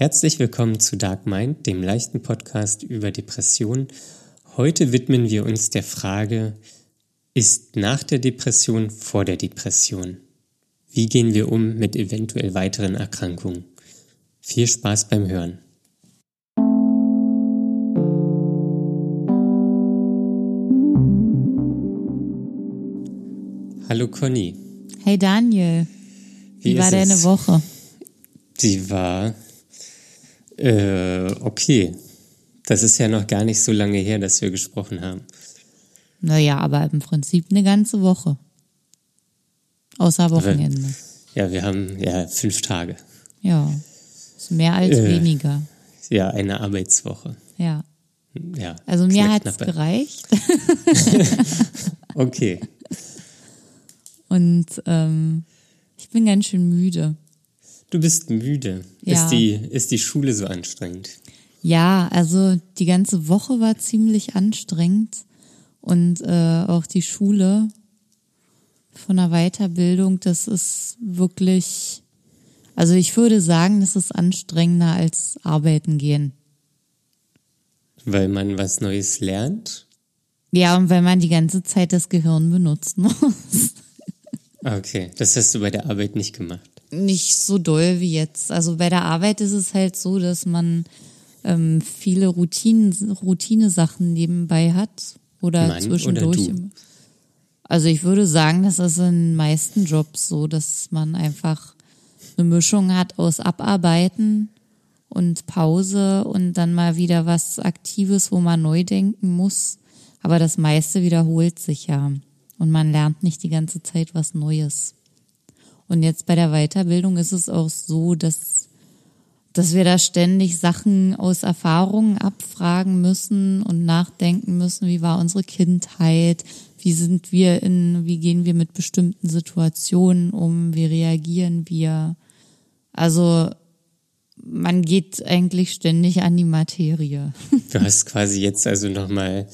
Herzlich willkommen zu Dark Mind, dem leichten Podcast über Depressionen. Heute widmen wir uns der Frage, ist nach der Depression vor der Depression? Wie gehen wir um mit eventuell weiteren Erkrankungen? Viel Spaß beim Hören. Hallo Conny. Hey Daniel. Wie, Wie war deine es? Woche? Die war äh, okay. Das ist ja noch gar nicht so lange her, dass wir gesprochen haben. Naja, aber im Prinzip eine ganze Woche. Außer Wochenende. Ja, wir haben ja fünf Tage. Ja, ist mehr als äh, weniger. Ja, eine Arbeitswoche. Ja. Ja. Also mir hat es gereicht. okay. Und ähm, ich bin ganz schön müde. Du bist müde. Ja. Ist, die, ist die Schule so anstrengend? Ja, also die ganze Woche war ziemlich anstrengend und äh, auch die Schule von der Weiterbildung, das ist wirklich, also ich würde sagen, das ist anstrengender als arbeiten gehen. Weil man was Neues lernt? Ja, und weil man die ganze Zeit das Gehirn benutzen muss. Okay, das hast du bei der Arbeit nicht gemacht. Nicht so doll wie jetzt. Also bei der Arbeit ist es halt so, dass man ähm, viele Routinen, Routine-Sachen nebenbei hat oder Mann zwischendurch. Oder? Also ich würde sagen, das ist in den meisten Jobs so, dass man einfach eine Mischung hat aus Abarbeiten und Pause und dann mal wieder was Aktives, wo man neu denken muss. Aber das meiste wiederholt sich ja. Und man lernt nicht die ganze Zeit was Neues. Und jetzt bei der Weiterbildung ist es auch so, dass, dass wir da ständig Sachen aus Erfahrungen abfragen müssen und nachdenken müssen, wie war unsere Kindheit, wie sind wir in, wie gehen wir mit bestimmten Situationen um, wie reagieren wir. Also man geht eigentlich ständig an die Materie. Du hast quasi jetzt also nochmal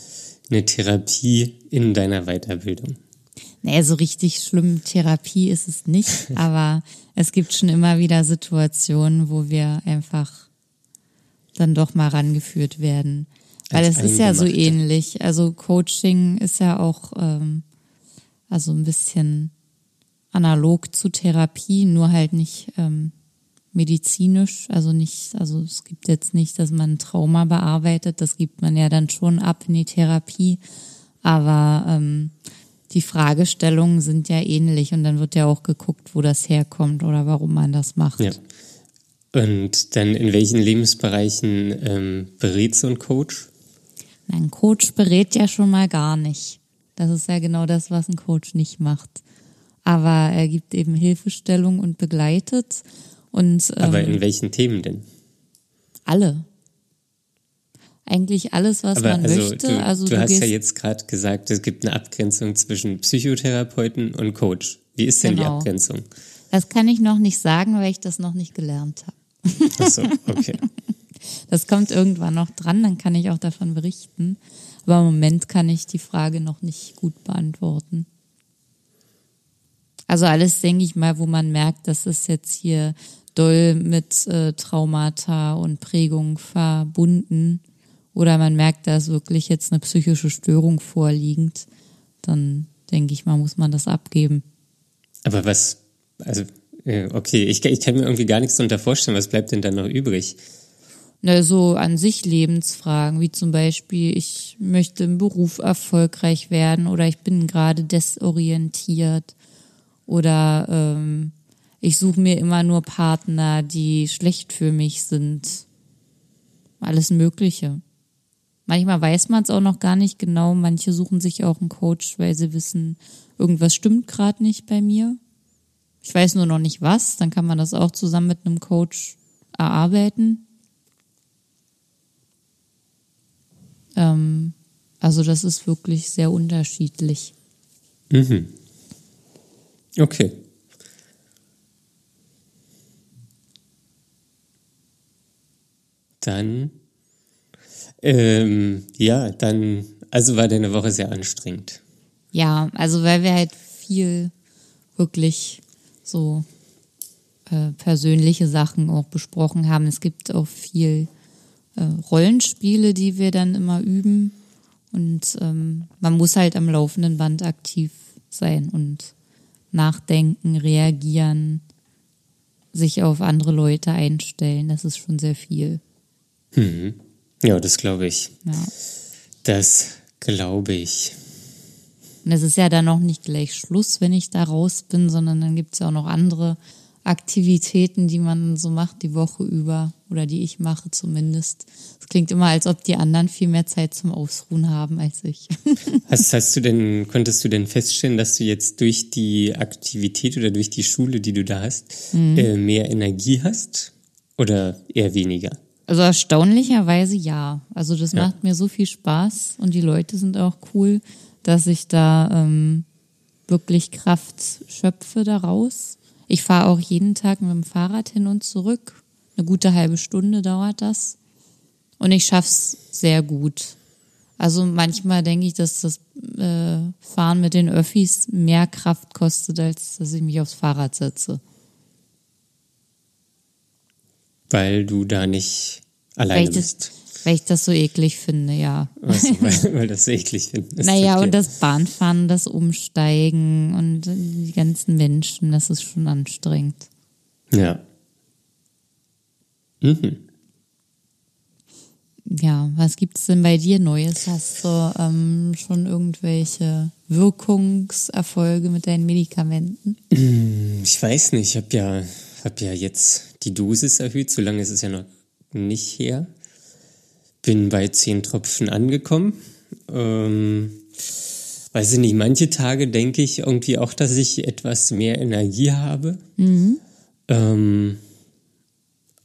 eine Therapie in deiner Weiterbildung? Nee, so richtig schlimm Therapie ist es nicht, aber es gibt schon immer wieder Situationen, wo wir einfach dann doch mal rangeführt werden. Weil es ist ja so ähnlich. Also Coaching ist ja auch ähm, also ein bisschen analog zu Therapie, nur halt nicht ähm, medizinisch, also nicht, also es gibt jetzt nicht, dass man Trauma bearbeitet, das gibt man ja dann schon ab in die Therapie, aber ähm, die Fragestellungen sind ja ähnlich und dann wird ja auch geguckt, wo das herkommt oder warum man das macht. Ja. Und dann in welchen Lebensbereichen ähm, berät so ein Coach? Ein Coach berät ja schon mal gar nicht. Das ist ja genau das, was ein Coach nicht macht. Aber er gibt eben Hilfestellung und begleitet und, ähm, Aber in welchen Themen denn? Alle. Eigentlich alles, was Aber man also möchte. Du, also du, du hast ja jetzt gerade gesagt, es gibt eine Abgrenzung zwischen Psychotherapeuten und Coach. Wie ist denn genau. die Abgrenzung? Das kann ich noch nicht sagen, weil ich das noch nicht gelernt habe. Ach so, okay. Das kommt irgendwann noch dran, dann kann ich auch davon berichten. Aber im Moment kann ich die Frage noch nicht gut beantworten. Also alles, denke ich mal, wo man merkt, das ist jetzt hier doll mit äh, Traumata und Prägung verbunden oder man merkt, da ist wirklich jetzt eine psychische Störung vorliegend, dann denke ich mal, muss man das abgeben. Aber was, also, okay, ich, ich kann mir irgendwie gar nichts darunter vorstellen, was bleibt denn dann noch übrig? Na, so an sich Lebensfragen, wie zum Beispiel, ich möchte im Beruf erfolgreich werden oder ich bin gerade desorientiert oder ähm, ich suche mir immer nur Partner, die schlecht für mich sind. Alles Mögliche. Manchmal weiß man es auch noch gar nicht genau. Manche suchen sich auch einen Coach, weil sie wissen, irgendwas stimmt gerade nicht bei mir. Ich weiß nur noch nicht was. Dann kann man das auch zusammen mit einem Coach erarbeiten. Ähm, also das ist wirklich sehr unterschiedlich. Mhm. Okay. Dann, ähm, ja, dann, also war deine Woche sehr anstrengend. Ja, also weil wir halt viel wirklich so persönliche Sachen auch besprochen haben. Es gibt auch viel äh, Rollenspiele, die wir dann immer üben. Und ähm, man muss halt am laufenden Band aktiv sein und nachdenken, reagieren, sich auf andere Leute einstellen. Das ist schon sehr viel. Mhm. Ja, das glaube ich. Ja. Das glaube ich. Und es ist ja dann noch nicht gleich Schluss, wenn ich da raus bin, sondern dann gibt es ja auch noch andere Aktivitäten, die man so macht die Woche über oder die ich mache zumindest. Es klingt immer, als ob die anderen viel mehr Zeit zum Ausruhen haben als ich. Hast, hast du denn, konntest du denn feststellen, dass du jetzt durch die Aktivität oder durch die Schule, die du da hast, mhm. äh, mehr Energie hast oder eher weniger? Also erstaunlicherweise ja. Also das ja. macht mir so viel Spaß und die Leute sind auch cool, dass ich da ähm, wirklich Kraft schöpfe daraus. Ich fahre auch jeden Tag mit dem Fahrrad hin und zurück. Eine gute halbe Stunde dauert das. Und ich schaff's sehr gut. Also manchmal denke ich, dass das äh, Fahren mit den Öffis mehr Kraft kostet, als dass ich mich aufs Fahrrad setze. Weil du da nicht alleine weil bist. Weil ich das so eklig finde, ja. Also, weil, weil das so eklig finde. Naja, und das Bahnfahren, das Umsteigen und die ganzen Menschen, das ist schon anstrengend. Ja. Mhm. Ja, was gibt es denn bei dir Neues? Hast du ähm, schon irgendwelche Wirkungserfolge mit deinen Medikamenten? Ich weiß nicht, ich habe ja, hab ja jetzt die Dosis erhöht, so lange ist es ja noch nicht her. Bin bei zehn Tropfen angekommen. Ähm, weiß ich nicht, manche Tage denke ich irgendwie auch, dass ich etwas mehr Energie habe. Mhm. Ähm,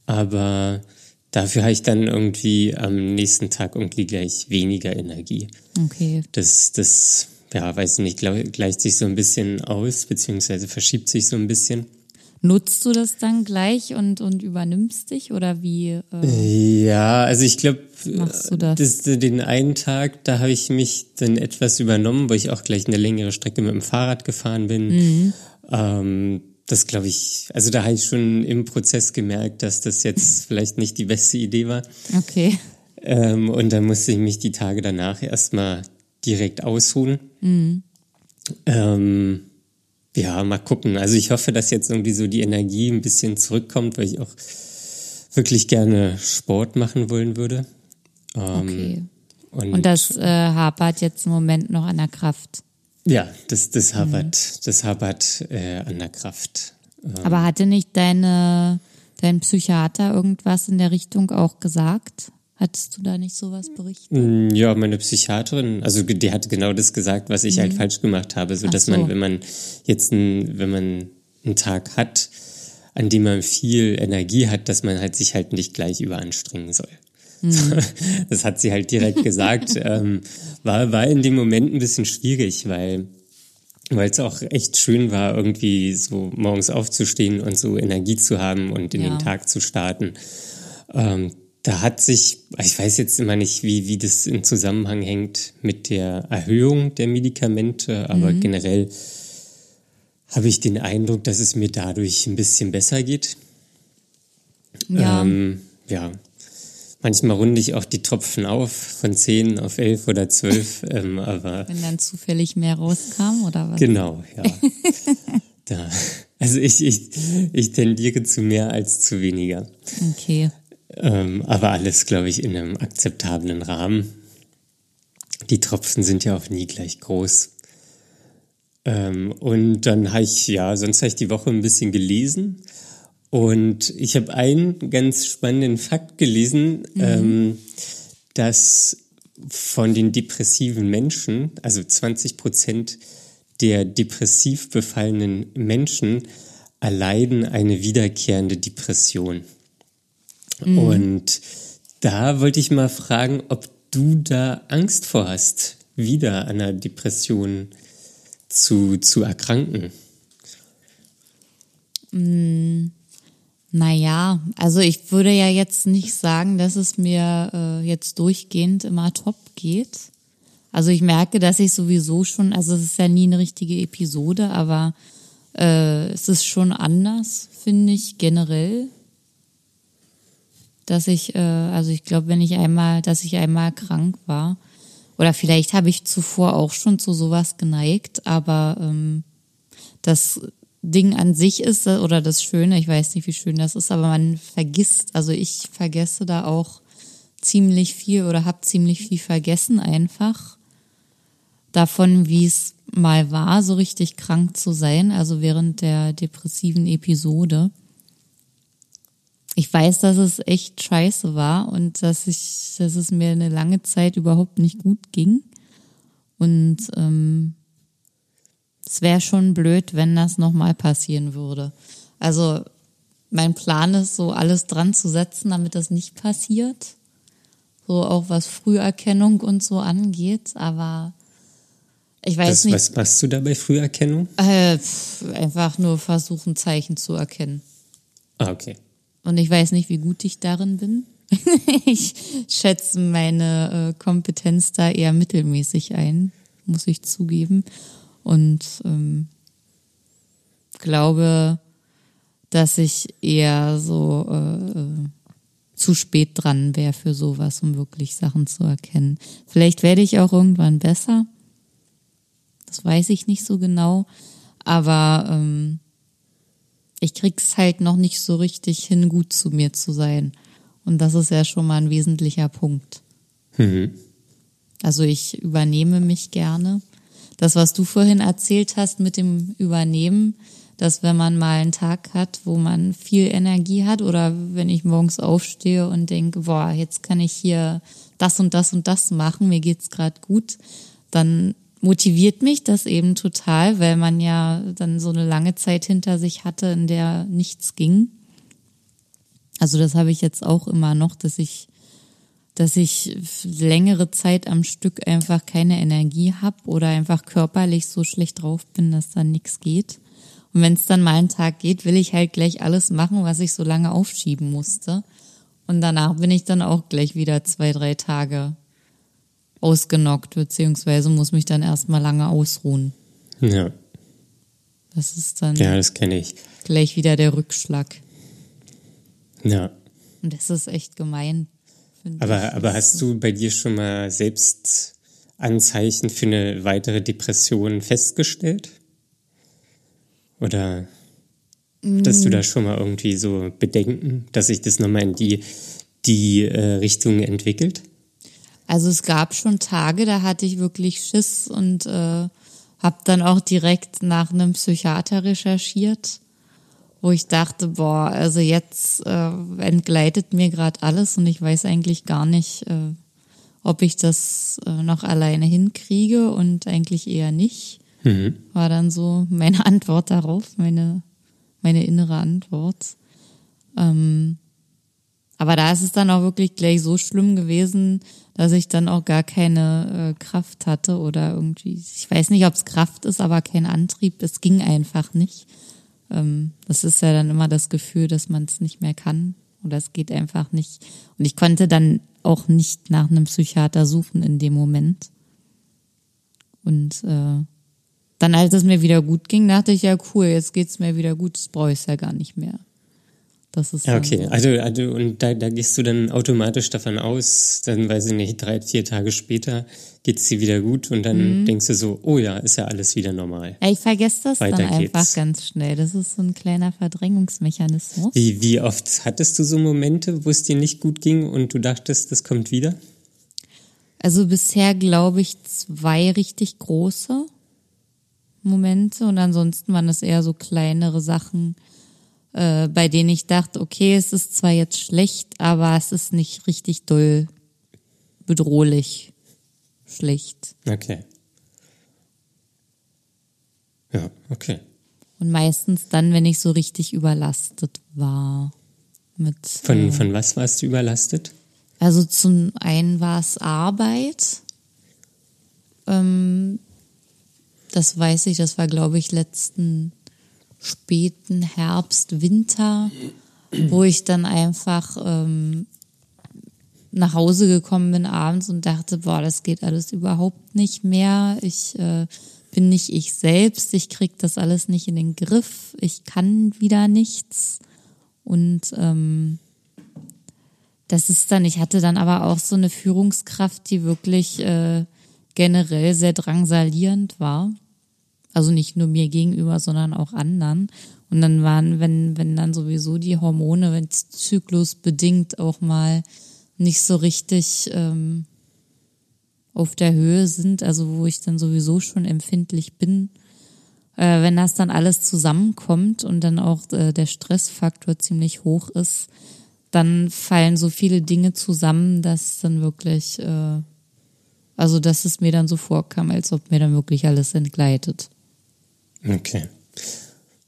aber dafür habe ich dann irgendwie am nächsten Tag irgendwie gleich weniger Energie. Okay. Das, das, ja, weiß ich nicht, gleicht sich so ein bisschen aus, beziehungsweise verschiebt sich so ein bisschen. Nutzt du das dann gleich und, und übernimmst dich oder wie? Äh, ja, also ich glaube, das? den einen Tag, da habe ich mich dann etwas übernommen, wo ich auch gleich eine längere Strecke mit dem Fahrrad gefahren bin. Mhm. Ähm, das glaube ich, also da habe ich schon im Prozess gemerkt, dass das jetzt vielleicht nicht die beste Idee war. Okay. Ähm, und dann musste ich mich die Tage danach erstmal direkt ausruhen. Mhm. Ähm, ja, mal gucken. Also ich hoffe, dass jetzt irgendwie so die Energie ein bisschen zurückkommt, weil ich auch wirklich gerne Sport machen wollen würde. Ähm, okay. Und, und das äh, hapert jetzt im Moment noch an der Kraft. Ja, das, das hapert, mhm. das hapert äh, an der Kraft. Ähm, Aber hatte nicht deine, dein Psychiater irgendwas in der Richtung auch gesagt? Hattest du da nicht sowas berichtet? Mm, ja, meine Psychiaterin, also die hat genau das gesagt, was ich halt mhm. halt falsch gemacht habe, so dass so. man, wenn man jetzt ein, wenn man einen Tag hat, an dem man viel Energie hat, dass man halt sich halt nicht gleich überanstrengen soll. Mhm. Das hat sie halt direkt gesagt. ähm, war, war in dem Moment ein bisschen schwierig, weil weil es auch echt schön war, irgendwie so morgens aufzustehen und so Energie zu haben und in ja. den Tag zu starten. Ähm, da hat sich, ich weiß jetzt immer nicht, wie, wie das in Zusammenhang hängt mit der Erhöhung der Medikamente, aber mhm. generell habe ich den Eindruck, dass es mir dadurch ein bisschen besser geht. Ja. Ähm, ja. Manchmal runde ich auch die Tropfen auf von 10 auf 11 oder 12, ähm, aber. Wenn dann zufällig mehr rauskam, oder was? Genau, ja. da. Also ich, ich, ich tendiere zu mehr als zu weniger. Okay. Ähm, aber alles, glaube ich, in einem akzeptablen Rahmen. Die Tropfen sind ja auch nie gleich groß. Ähm, und dann habe ich, ja, sonst habe ich die Woche ein bisschen gelesen. Und ich habe einen ganz spannenden Fakt gelesen, mhm. ähm, dass von den depressiven Menschen, also 20 Prozent der depressiv befallenen Menschen erleiden eine wiederkehrende Depression. Mhm. Und da wollte ich mal fragen, ob du da Angst vor hast, wieder an einer Depression zu, zu erkranken. Mhm. Naja, also ich würde ja jetzt nicht sagen, dass es mir äh, jetzt durchgehend immer top geht. Also ich merke, dass ich sowieso schon, also es ist ja nie eine richtige Episode, aber äh, es ist schon anders, finde ich, generell. Dass ich, äh, also ich glaube, wenn ich einmal, dass ich einmal krank war, oder vielleicht habe ich zuvor auch schon zu sowas geneigt, aber ähm, das Ding an sich ist, oder das Schöne, ich weiß nicht, wie schön das ist, aber man vergisst, also ich vergesse da auch ziemlich viel oder habe ziemlich viel vergessen einfach davon, wie es mal war, so richtig krank zu sein, also während der depressiven Episode. Ich weiß, dass es echt scheiße war und dass ich, dass es mir eine lange Zeit überhaupt nicht gut ging. Und ähm, es wäre schon blöd, wenn das nochmal passieren würde. Also mein Plan ist so, alles dran zu setzen, damit das nicht passiert. So auch was Früherkennung und so angeht. Aber ich weiß das, nicht. Was machst du da bei Früherkennung? Äh, einfach nur versuchen, Zeichen zu erkennen. Ah, okay. Und ich weiß nicht, wie gut ich darin bin. ich schätze meine äh, Kompetenz da eher mittelmäßig ein, muss ich zugeben. Und ähm, glaube, dass ich eher so äh, äh zu spät dran wäre für sowas, um wirklich Sachen zu erkennen. Vielleicht werde ich auch irgendwann besser. Das weiß ich nicht so genau. Aber ähm, ich krieg's halt noch nicht so richtig hin, gut zu mir zu sein. Und das ist ja schon mal ein wesentlicher Punkt. Mhm. Also ich übernehme mich gerne. Das, was du vorhin erzählt hast mit dem Übernehmen, dass wenn man mal einen Tag hat, wo man viel Energie hat oder wenn ich morgens aufstehe und denke, boah, jetzt kann ich hier das und das und das machen, mir geht's gerade gut, dann motiviert mich das eben total, weil man ja dann so eine lange Zeit hinter sich hatte, in der nichts ging. Also das habe ich jetzt auch immer noch, dass ich, dass ich längere Zeit am Stück einfach keine Energie habe oder einfach körperlich so schlecht drauf bin, dass dann nichts geht. Und wenn es dann mal einen Tag geht, will ich halt gleich alles machen, was ich so lange aufschieben musste. Und danach bin ich dann auch gleich wieder zwei, drei Tage ausgenockt, beziehungsweise muss mich dann erstmal lange ausruhen. Ja. Das ist dann. Ja, das kenne ich. Gleich wieder der Rückschlag. Ja. Und das ist echt gemein. Aber, ich. aber hast du bei dir schon mal selbst Anzeichen für eine weitere Depression festgestellt? Oder hattest du mm. da schon mal irgendwie so Bedenken, dass sich das nochmal in die, die äh, Richtung entwickelt? Also es gab schon Tage, da hatte ich wirklich Schiss und äh, habe dann auch direkt nach einem Psychiater recherchiert, wo ich dachte, boah, also jetzt äh, entgleitet mir gerade alles und ich weiß eigentlich gar nicht, äh, ob ich das äh, noch alleine hinkriege und eigentlich eher nicht. Mhm. War dann so meine Antwort darauf, meine, meine innere Antwort. Ähm, aber da ist es dann auch wirklich gleich so schlimm gewesen, dass ich dann auch gar keine äh, Kraft hatte oder irgendwie, ich weiß nicht, ob es Kraft ist, aber kein Antrieb. Es ging einfach nicht. Ähm, das ist ja dann immer das Gefühl, dass man es nicht mehr kann oder es geht einfach nicht. Und ich konnte dann auch nicht nach einem Psychiater suchen in dem Moment. Und äh, dann, als es mir wieder gut ging, dachte ich, ja cool, jetzt geht's mir wieder gut, das brauche ich ja gar nicht mehr. Das ist okay, so. also, also und da, da gehst du dann automatisch davon aus, dann weiß ich nicht, drei, vier Tage später geht's dir wieder gut und dann mhm. denkst du so, oh ja, ist ja alles wieder normal. Ja, ich vergesse das Weiter dann geht's. einfach ganz schnell. Das ist so ein kleiner Verdrängungsmechanismus. Wie, wie oft hattest du so Momente, wo es dir nicht gut ging und du dachtest, das kommt wieder? Also bisher glaube ich zwei richtig große Momente und ansonsten waren es eher so kleinere Sachen äh, bei denen ich dachte, okay, es ist zwar jetzt schlecht, aber es ist nicht richtig doll bedrohlich schlecht. Okay. Ja, okay. Und meistens dann, wenn ich so richtig überlastet war. Mit, von, äh, von was warst du überlastet? Also zum einen war es Arbeit. Ähm, das weiß ich, das war, glaube ich, letzten späten Herbst, Winter, wo ich dann einfach ähm, nach Hause gekommen bin abends und dachte, boah, das geht alles überhaupt nicht mehr. Ich äh, bin nicht ich selbst, ich krieg das alles nicht in den Griff, ich kann wieder nichts. Und ähm, das ist dann, ich hatte dann aber auch so eine Führungskraft, die wirklich äh, generell sehr drangsalierend war. Also nicht nur mir gegenüber, sondern auch anderen. Und dann waren, wenn, wenn dann sowieso die Hormone, wenn es zyklusbedingt auch mal nicht so richtig ähm, auf der Höhe sind, also wo ich dann sowieso schon empfindlich bin, äh, wenn das dann alles zusammenkommt und dann auch äh, der Stressfaktor ziemlich hoch ist, dann fallen so viele Dinge zusammen, dass dann wirklich, äh, also dass es mir dann so vorkam, als ob mir dann wirklich alles entgleitet. Okay.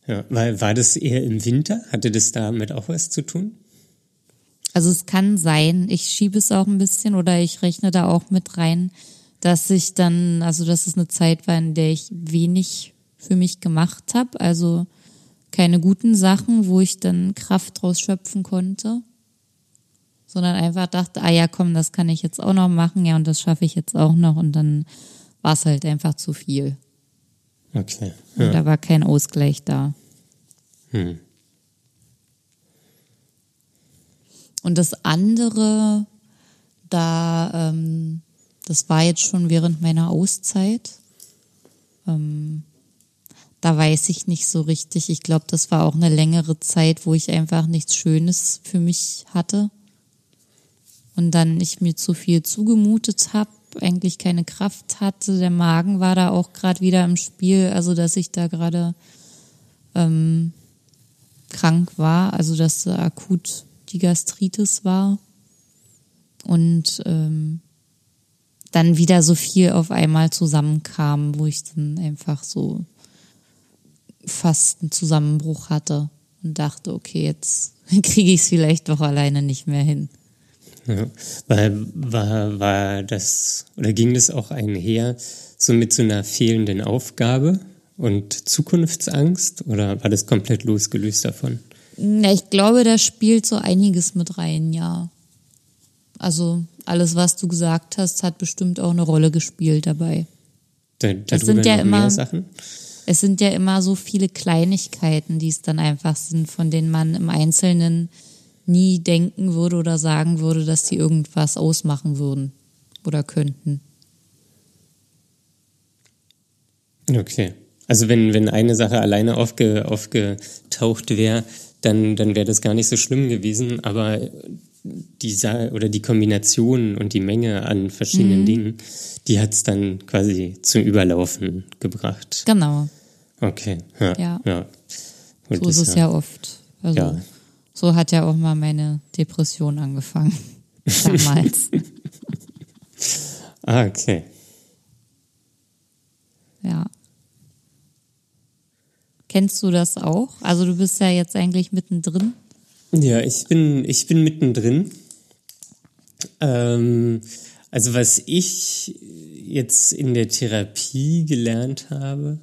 Ja, war, war das eher im Winter? Hatte das damit auch was zu tun? Also es kann sein, ich schiebe es auch ein bisschen oder ich rechne da auch mit rein, dass ich dann, also dass es eine Zeit war, in der ich wenig für mich gemacht habe, also keine guten Sachen, wo ich dann Kraft draus schöpfen konnte, sondern einfach dachte, ah ja, komm, das kann ich jetzt auch noch machen, ja, und das schaffe ich jetzt auch noch und dann war es halt einfach zu viel. Okay. Ja. Und da war kein Ausgleich da. Hm. Und das andere, da, ähm, das war jetzt schon während meiner Auszeit. Ähm, da weiß ich nicht so richtig. Ich glaube, das war auch eine längere Zeit, wo ich einfach nichts Schönes für mich hatte. Und dann ich mir zu viel zugemutet habe eigentlich keine Kraft hatte. Der Magen war da auch gerade wieder im Spiel, also dass ich da gerade ähm, krank war, also dass akut die Gastritis war. Und ähm, dann wieder so viel auf einmal zusammenkam, wo ich dann einfach so fast einen Zusammenbruch hatte und dachte, okay, jetzt kriege ich es vielleicht doch alleine nicht mehr hin. Ja, war, war, war das oder ging das auch einher so mit so einer fehlenden Aufgabe und Zukunftsangst oder war das komplett losgelöst davon? Ich glaube, da spielt so einiges mit rein, ja. Also alles, was du gesagt hast, hat bestimmt auch eine Rolle gespielt dabei. Da, es sind ja immer Sachen? Es sind ja immer so viele Kleinigkeiten, die es dann einfach sind, von denen man im Einzelnen nie denken würde oder sagen würde, dass die irgendwas ausmachen würden oder könnten. Okay. Also wenn, wenn eine Sache alleine aufge, aufgetaucht wäre, dann, dann wäre das gar nicht so schlimm gewesen, aber die oder die Kombination und die Menge an verschiedenen mhm. Dingen, die hat es dann quasi zum Überlaufen gebracht. Genau. Okay. Ja. ja. ja. so ist es ja oft. Also ja. So hat ja auch mal meine Depression angefangen. Damals. ah, okay. Ja. Kennst du das auch? Also du bist ja jetzt eigentlich mittendrin. Ja, ich bin, ich bin mittendrin. Ähm, also was ich jetzt in der Therapie gelernt habe,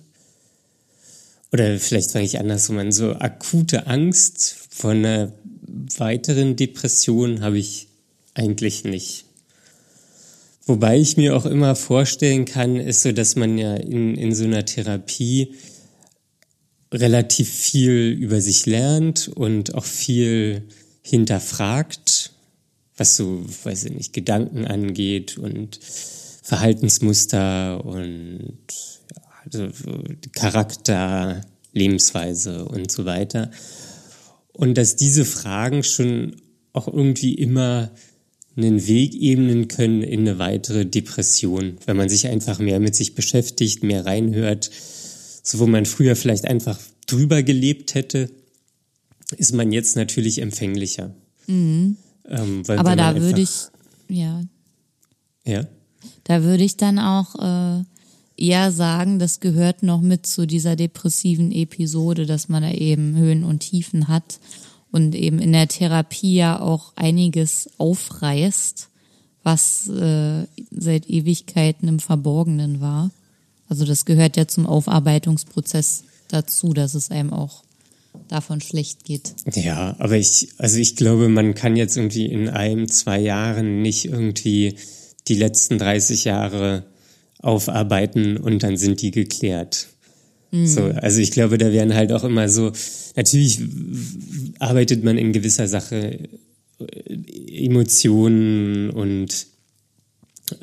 oder vielleicht fange ich andersrum an, so akute Angst vor einer weiteren Depression habe ich eigentlich nicht. Wobei ich mir auch immer vorstellen kann, ist so, dass man ja in, in so einer Therapie relativ viel über sich lernt und auch viel hinterfragt, was so, weiß ich nicht, Gedanken angeht und Verhaltensmuster und also Charakter, Lebensweise und so weiter. Und dass diese Fragen schon auch irgendwie immer einen Weg ebnen können in eine weitere Depression, wenn man sich einfach mehr mit sich beschäftigt, mehr reinhört. So wo man früher vielleicht einfach drüber gelebt hätte, ist man jetzt natürlich empfänglicher. Mhm. Ähm, Aber da würde ich, ja. Ja. Da würde ich dann auch äh, eher sagen, das gehört noch mit zu dieser depressiven Episode, dass man da eben Höhen und Tiefen hat und eben in der Therapie ja auch einiges aufreißt, was äh, seit Ewigkeiten im Verborgenen war. Also das gehört ja zum Aufarbeitungsprozess dazu, dass es einem auch davon schlecht geht. Ja, aber ich, also ich glaube, man kann jetzt irgendwie in einem, zwei Jahren nicht irgendwie die letzten 30 Jahre aufarbeiten und dann sind die geklärt. Mhm. So, also ich glaube, da werden halt auch immer so, natürlich arbeitet man in gewisser Sache äh, Emotionen und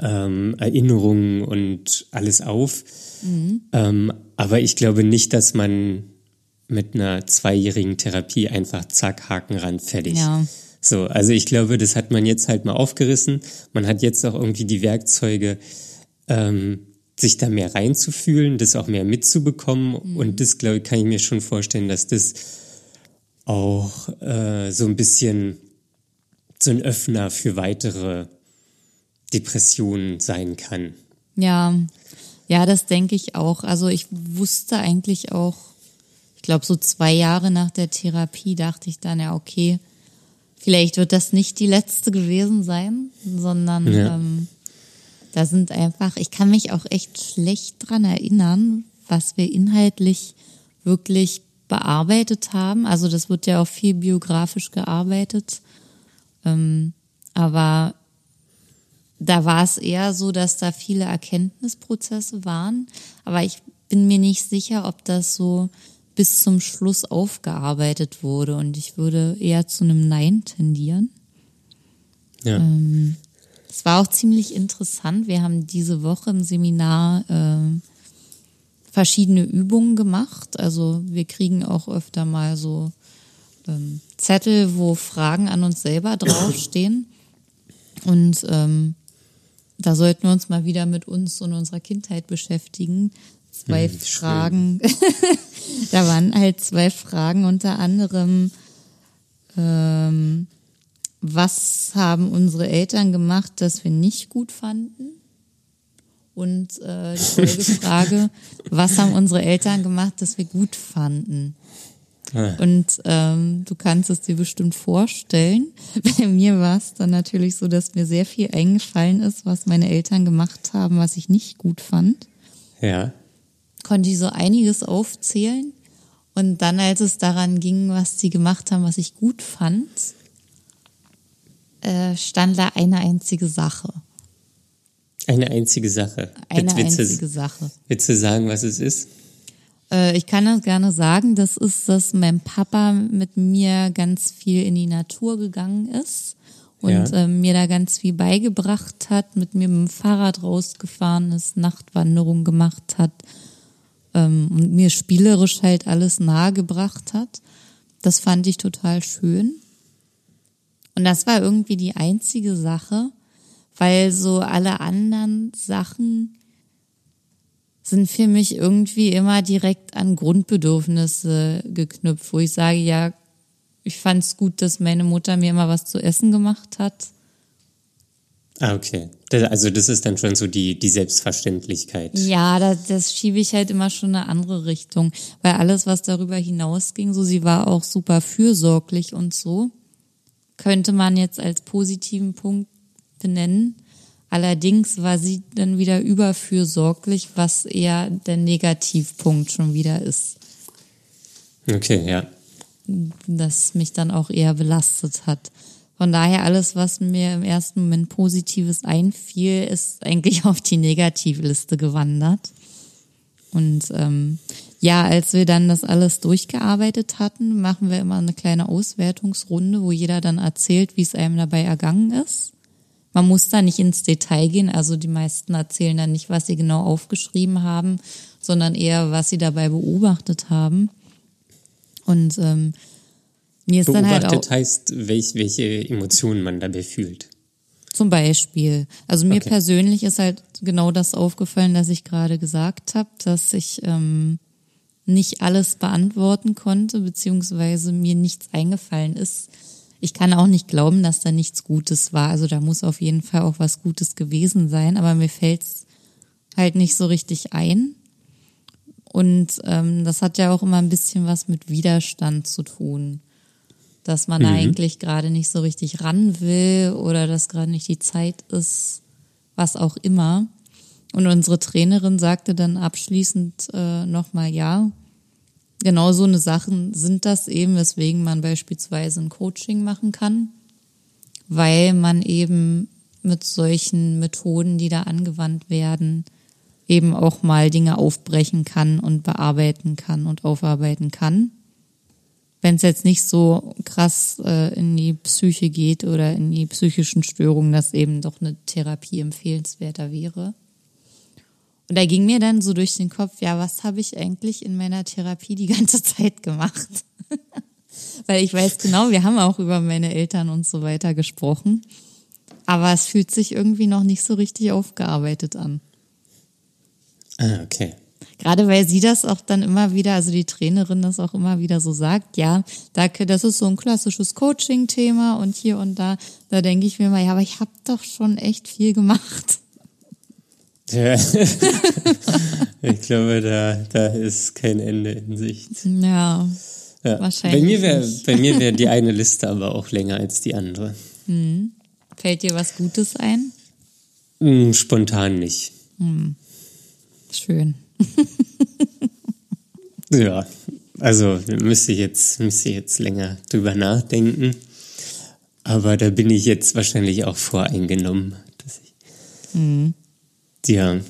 ähm, Erinnerungen und alles auf. Mhm. Ähm, aber ich glaube nicht, dass man mit einer zweijährigen Therapie einfach zack, Haken ran, fertig. Ja. So, also ich glaube, das hat man jetzt halt mal aufgerissen. Man hat jetzt auch irgendwie die Werkzeuge, ähm, sich da mehr reinzufühlen, das auch mehr mitzubekommen. Mhm. Und das, glaube ich, kann ich mir schon vorstellen, dass das auch äh, so ein bisschen so ein Öffner für weitere Depressionen sein kann. Ja, ja, das denke ich auch. Also ich wusste eigentlich auch, ich glaube, so zwei Jahre nach der Therapie dachte ich dann, ja, okay, vielleicht wird das nicht die letzte gewesen sein, sondern ja. ähm, da sind einfach, ich kann mich auch echt schlecht dran erinnern, was wir inhaltlich wirklich bearbeitet haben. Also das wird ja auch viel biografisch gearbeitet. Ähm, aber da war es eher so, dass da viele Erkenntnisprozesse waren. Aber ich bin mir nicht sicher, ob das so bis zum Schluss aufgearbeitet wurde. Und ich würde eher zu einem Nein tendieren. Ja. Ähm, es war auch ziemlich interessant. Wir haben diese Woche im Seminar äh, verschiedene Übungen gemacht. Also wir kriegen auch öfter mal so ähm, Zettel, wo Fragen an uns selber draufstehen. Und ähm, da sollten wir uns mal wieder mit uns und unserer Kindheit beschäftigen. Zwei hm, Fragen. da waren halt zwei Fragen, unter anderem, ähm, was haben unsere Eltern gemacht, das wir nicht gut fanden? Und äh, die Folgefrage, was haben unsere Eltern gemacht, das wir gut fanden? Ah. Und ähm, du kannst es dir bestimmt vorstellen. Bei mir war es dann natürlich so, dass mir sehr viel eingefallen ist, was meine Eltern gemacht haben, was ich nicht gut fand. Ja. Konnte ich so einiges aufzählen. Und dann, als es daran ging, was sie gemacht haben, was ich gut fand, äh, stand da eine einzige Sache. Eine einzige Sache. Eine willst, einzige du, Sache. Willst du sagen, was es ist? Äh, ich kann das gerne sagen. Das ist, dass mein Papa mit mir ganz viel in die Natur gegangen ist und ja. äh, mir da ganz viel beigebracht hat, mit mir mit dem Fahrrad rausgefahren ist, Nachtwanderung gemacht hat ähm, und mir spielerisch halt alles nahegebracht hat. Das fand ich total schön. Und das war irgendwie die einzige Sache, weil so alle anderen Sachen sind für mich irgendwie immer direkt an Grundbedürfnisse geknüpft, wo ich sage, ja, ich fand es gut, dass meine Mutter mir immer was zu essen gemacht hat. Ah, okay. Also das ist dann schon so die, die Selbstverständlichkeit. Ja, das, das schiebe ich halt immer schon in eine andere Richtung. Weil alles, was darüber hinausging, so sie war auch super fürsorglich und so könnte man jetzt als positiven Punkt benennen. Allerdings war sie dann wieder überfürsorglich, was eher der Negativpunkt schon wieder ist. Okay, ja. Das mich dann auch eher belastet hat. Von daher alles, was mir im ersten Moment Positives einfiel, ist eigentlich auf die Negativliste gewandert. Und ähm, ja, als wir dann das alles durchgearbeitet hatten, machen wir immer eine kleine Auswertungsrunde, wo jeder dann erzählt, wie es einem dabei ergangen ist. Man muss da nicht ins Detail gehen, also die meisten erzählen dann nicht, was sie genau aufgeschrieben haben, sondern eher, was sie dabei beobachtet haben. Und ähm, mir ist beobachtet dann halt auch heißt, welch, welche Emotionen man dabei fühlt. Zum Beispiel. Also mir okay. persönlich ist halt genau das aufgefallen, dass ich gerade gesagt habe, dass ich ähm, nicht alles beantworten konnte, beziehungsweise mir nichts eingefallen ist. Ich kann auch nicht glauben, dass da nichts Gutes war. Also da muss auf jeden Fall auch was Gutes gewesen sein, aber mir fällt's halt nicht so richtig ein. Und ähm, das hat ja auch immer ein bisschen was mit Widerstand zu tun. Dass man mhm. eigentlich gerade nicht so richtig ran will oder dass gerade nicht die Zeit ist, was auch immer. Und unsere Trainerin sagte dann abschließend äh, nochmal, ja, genau so eine Sachen sind das eben, weswegen man beispielsweise ein Coaching machen kann, weil man eben mit solchen Methoden, die da angewandt werden, eben auch mal Dinge aufbrechen kann und bearbeiten kann und aufarbeiten kann. Wenn es jetzt nicht so krass äh, in die Psyche geht oder in die psychischen Störungen, dass eben doch eine Therapie empfehlenswerter wäre. Und da ging mir dann so durch den Kopf, ja, was habe ich eigentlich in meiner Therapie die ganze Zeit gemacht? Weil ich weiß genau, wir haben auch über meine Eltern und so weiter gesprochen. Aber es fühlt sich irgendwie noch nicht so richtig aufgearbeitet an. Ah, okay. Gerade weil sie das auch dann immer wieder, also die Trainerin das auch immer wieder so sagt, ja, das ist so ein klassisches Coaching-Thema und hier und da, da denke ich mir mal, ja, aber ich habe doch schon echt viel gemacht. Ja. ich glaube, da, da ist kein Ende in Sicht. Ja, ja. wahrscheinlich. Bei mir wäre bei mir wäre die eine Liste aber auch länger als die andere. Hm. Fällt dir was Gutes ein? Hm, spontan nicht. Hm. Schön. ja, also müsste ich jetzt müsste ich jetzt länger drüber nachdenken. Aber da bin ich jetzt wahrscheinlich auch voreingenommen, dass ich hm. Ja.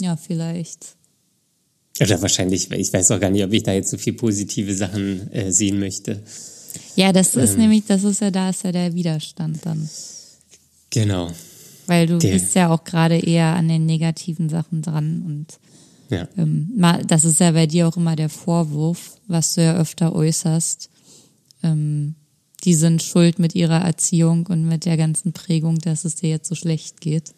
Ja, vielleicht. Oder wahrscheinlich, ich weiß auch gar nicht, ob ich da jetzt so viel positive Sachen äh, sehen möchte. Ja, das ist ähm, nämlich, das ist ja, da ist ja der Widerstand dann. Genau. Weil du der. bist ja auch gerade eher an den negativen Sachen dran und ja. ähm, das ist ja bei dir auch immer der Vorwurf, was du ja öfter äußerst. Ähm, die sind schuld mit ihrer Erziehung und mit der ganzen Prägung, dass es dir jetzt so schlecht geht.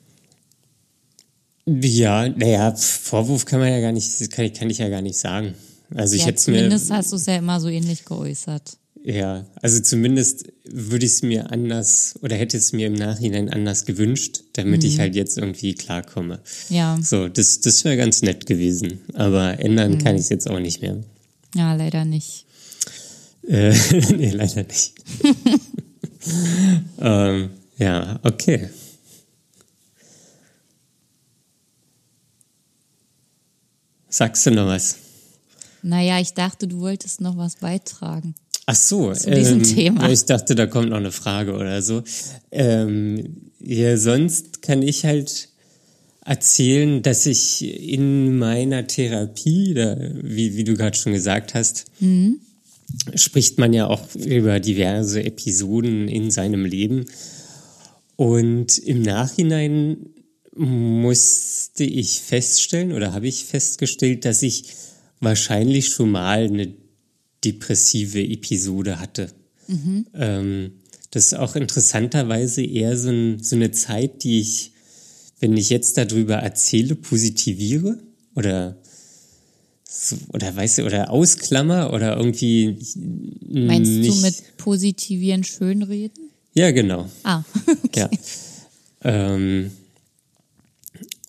Ja, naja, Vorwurf kann man ja gar nicht, kann ich, kann ich ja gar nicht sagen. Also ich ja, hätte zumindest mir, hast du es ja immer so ähnlich geäußert. Ja, also zumindest würde ich es mir anders oder hätte es mir im Nachhinein anders gewünscht, damit mhm. ich halt jetzt irgendwie klarkomme. Ja. So, das, das wäre ganz nett gewesen. Aber ändern mhm. kann ich es jetzt auch nicht mehr. Ja, leider nicht. Äh, nee, leider nicht. ähm, ja, okay. Sagst du noch was? Naja, ich dachte, du wolltest noch was beitragen. Ach so, zu diesem ähm, Thema. Ich dachte, da kommt noch eine Frage oder so. Ähm, ja, sonst kann ich halt erzählen, dass ich in meiner Therapie, da, wie, wie du gerade schon gesagt hast, mhm. spricht man ja auch über diverse Episoden in seinem Leben. Und im Nachhinein musste ich feststellen oder habe ich festgestellt, dass ich wahrscheinlich schon mal eine depressive Episode hatte. Mhm. Ähm, das ist auch interessanterweise eher so, ein, so, eine Zeit, die ich, wenn ich jetzt darüber erzähle, positiviere oder oder weißt du, oder ausklammer oder irgendwie. Meinst nicht, du mit positivieren schönreden? Ja, genau. Ah, okay. Ja. Ähm,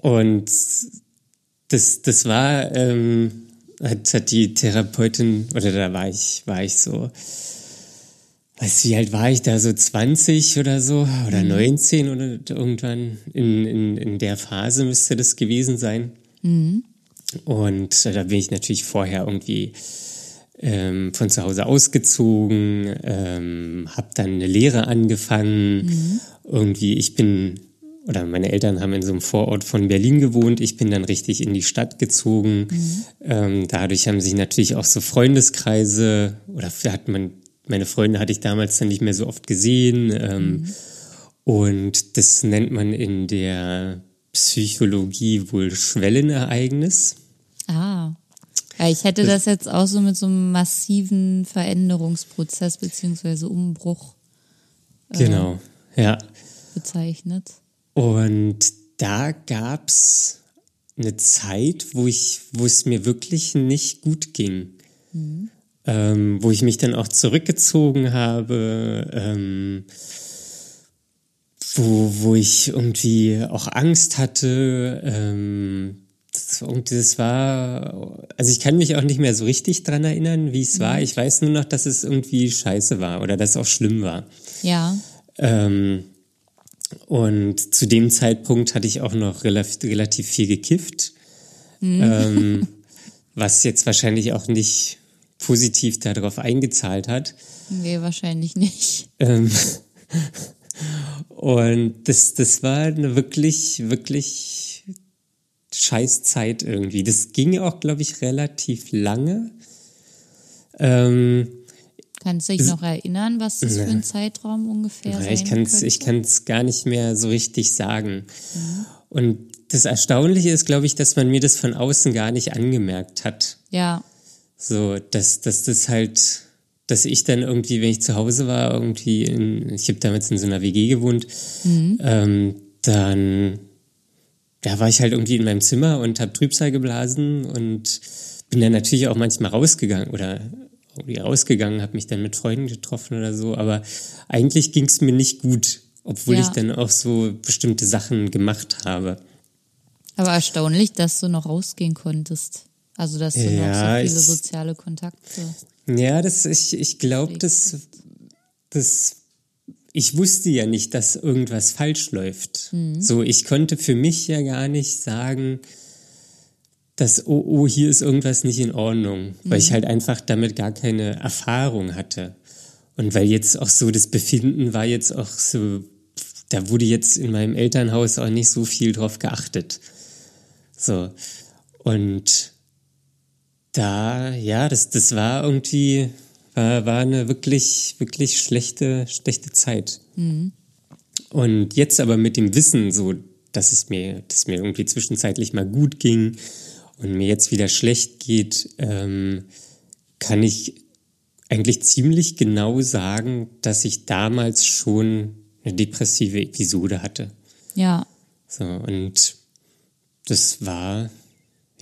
und das, das war, ähm, hat, hat die Therapeutin, oder da war ich, war ich so, weiß wie alt war ich da, so 20 oder so, oder mhm. 19 oder irgendwann in, in, in der Phase müsste das gewesen sein. Mhm. Und da bin ich natürlich vorher irgendwie ähm, von zu Hause ausgezogen, ähm, habe dann eine Lehre angefangen. Mhm. Irgendwie, ich bin oder meine Eltern haben in so einem Vorort von Berlin gewohnt. Ich bin dann richtig in die Stadt gezogen. Mhm. Ähm, dadurch haben sich natürlich auch so Freundeskreise oder hat man, meine Freunde hatte ich damals dann nicht mehr so oft gesehen. Ähm, mhm. Und das nennt man in der Psychologie wohl Schwellenereignis. Ah. Ja, ich hätte das, jetzt auch so mit so einem massiven Veränderungsprozess beziehungsweise Umbruch äh, genau, ja. bezeichnet. Und da gab's eine Zeit, wo ich, wo es mir wirklich nicht gut ging. Mhm. Ähm, wo ich mich dann auch zurückgezogen habe, ähm, wo, wo ich irgendwie auch Angst hatte. Ähm, das, das war, also ich kann mich auch nicht mehr so richtig dran erinnern, wie es mhm. war. Ich weiß nur noch, dass es irgendwie scheiße war oder dass es auch schlimm war. Ja. Ähm, und zu dem Zeitpunkt hatte ich auch noch relativ, relativ viel gekifft, mhm. ähm, was jetzt wahrscheinlich auch nicht positiv darauf eingezahlt hat. Nee, wahrscheinlich nicht. Ähm, und das, das war eine wirklich, wirklich Scheißzeit irgendwie. Das ging auch, glaube ich, relativ lange. Ähm, Kannst du dich noch erinnern, was das für ein Zeitraum ungefähr ja, ich kann's, Ich kann es gar nicht mehr so richtig sagen. Mhm. Und das Erstaunliche ist, glaube ich, dass man mir das von außen gar nicht angemerkt hat. Ja. So, dass, dass das halt, dass ich dann irgendwie, wenn ich zu Hause war, irgendwie in, ich habe damals in so einer WG gewohnt, mhm. ähm, dann da war ich halt irgendwie in meinem Zimmer und habe Trübsal geblasen und bin dann natürlich auch manchmal rausgegangen oder irgendwie rausgegangen, habe mich dann mit Freunden getroffen oder so, aber eigentlich ging es mir nicht gut, obwohl ja. ich dann auch so bestimmte Sachen gemacht habe. Aber erstaunlich, dass du noch rausgehen konntest. Also dass du ja, noch so viele ich, soziale Kontakte. Ja, das ich ich glaube, das das ich wusste ja nicht, dass irgendwas falsch läuft. Mhm. So, ich konnte für mich ja gar nicht sagen, dass, oh, oh, hier ist irgendwas nicht in Ordnung, weil ich mhm. halt einfach damit gar keine Erfahrung hatte. Und weil jetzt auch so das Befinden war jetzt auch so, da wurde jetzt in meinem Elternhaus auch nicht so viel drauf geachtet. So. Und da, ja, das, das war irgendwie, war, war eine wirklich, wirklich schlechte, schlechte Zeit. Mhm. Und jetzt aber mit dem Wissen, so, dass es mir, dass mir irgendwie zwischenzeitlich mal gut ging und mir jetzt wieder schlecht geht, ähm, kann ich eigentlich ziemlich genau sagen, dass ich damals schon eine depressive Episode hatte. Ja. So, und das war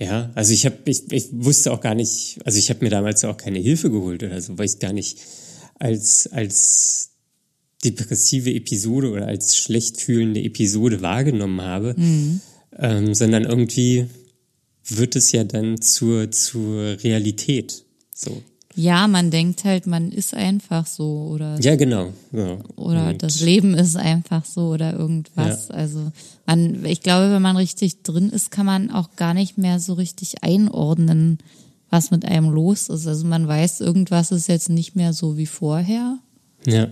ja, also ich habe, ich, ich wusste auch gar nicht, also ich habe mir damals auch keine Hilfe geholt oder so, weil ich gar nicht als, als depressive Episode oder als schlecht fühlende Episode wahrgenommen habe, mhm. ähm, sondern irgendwie wird es ja dann zur, zur Realität. So. Ja, man denkt halt, man ist einfach so oder. Ja, genau. Ja. Oder Und das Leben ist einfach so oder irgendwas. Ja. Also man, ich glaube, wenn man richtig drin ist, kann man auch gar nicht mehr so richtig einordnen, was mit einem los ist. Also man weiß, irgendwas ist jetzt nicht mehr so wie vorher. Ja.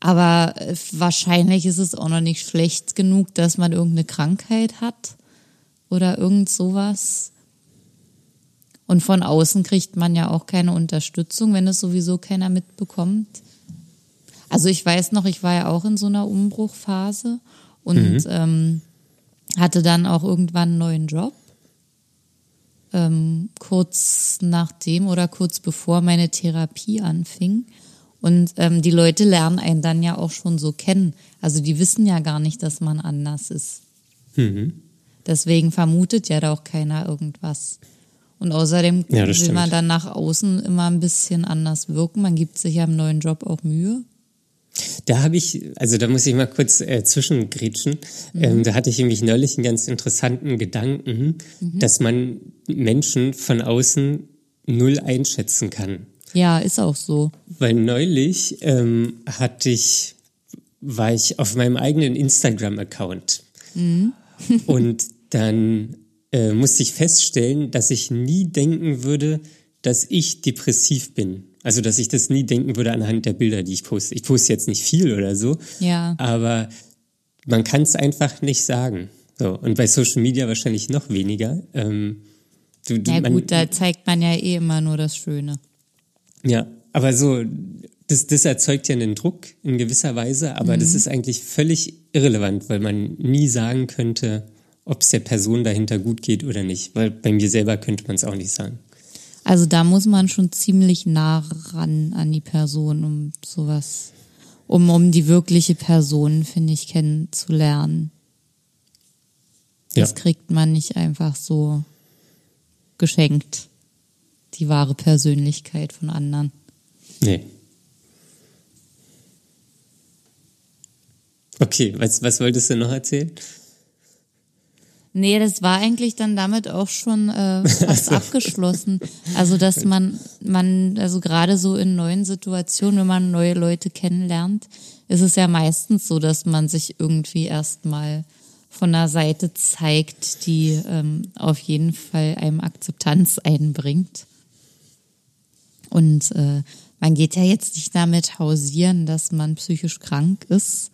Aber äh, wahrscheinlich ist es auch noch nicht schlecht genug, dass man irgendeine Krankheit hat oder irgend sowas. Und von außen kriegt man ja auch keine Unterstützung, wenn es sowieso keiner mitbekommt. Also ich weiß noch, ich war ja auch in so einer Umbruchphase und mhm. ähm, hatte dann auch irgendwann einen neuen Job. Ähm, kurz nachdem oder kurz bevor meine Therapie anfing. Und ähm, die Leute lernen einen dann ja auch schon so kennen. Also die wissen ja gar nicht, dass man anders ist. Mhm. Deswegen vermutet ja da auch keiner irgendwas. Und außerdem ja, will stimmt. man dann nach außen immer ein bisschen anders wirken. Man gibt sich ja im neuen Job auch Mühe. Da habe ich, also da muss ich mal kurz äh, zwischengrätschen. Mhm. Ähm, da hatte ich nämlich neulich einen ganz interessanten Gedanken, mhm. dass man Menschen von außen null einschätzen kann. Ja, ist auch so. Weil neulich ähm, hatte ich, war ich auf meinem eigenen Instagram-Account. Mhm. und dann äh, musste ich feststellen, dass ich nie denken würde, dass ich depressiv bin. Also, dass ich das nie denken würde anhand der Bilder, die ich poste. Ich poste jetzt nicht viel oder so. Ja. Aber man kann es einfach nicht sagen. So. Und bei Social Media wahrscheinlich noch weniger. Ähm, du, du, ja, man, gut, da zeigt man ja eh immer nur das Schöne. Ja, aber so, das, das erzeugt ja einen Druck in gewisser Weise, aber mhm. das ist eigentlich völlig irrelevant, weil man nie sagen könnte, ob es der Person dahinter gut geht oder nicht. Weil bei mir selber könnte man es auch nicht sagen. Also da muss man schon ziemlich nah ran an die Person, um sowas, um, um die wirkliche Person, finde ich, kennenzulernen. Das ja. kriegt man nicht einfach so geschenkt, die wahre Persönlichkeit von anderen. Nee. Okay, was, was wolltest du noch erzählen? Nee, das war eigentlich dann damit auch schon äh, fast so. abgeschlossen. Also, dass man, man, also gerade so in neuen Situationen, wenn man neue Leute kennenlernt, ist es ja meistens so, dass man sich irgendwie erstmal von einer Seite zeigt, die ähm, auf jeden Fall einem Akzeptanz einbringt. Und äh, man geht ja jetzt nicht damit hausieren, dass man psychisch krank ist.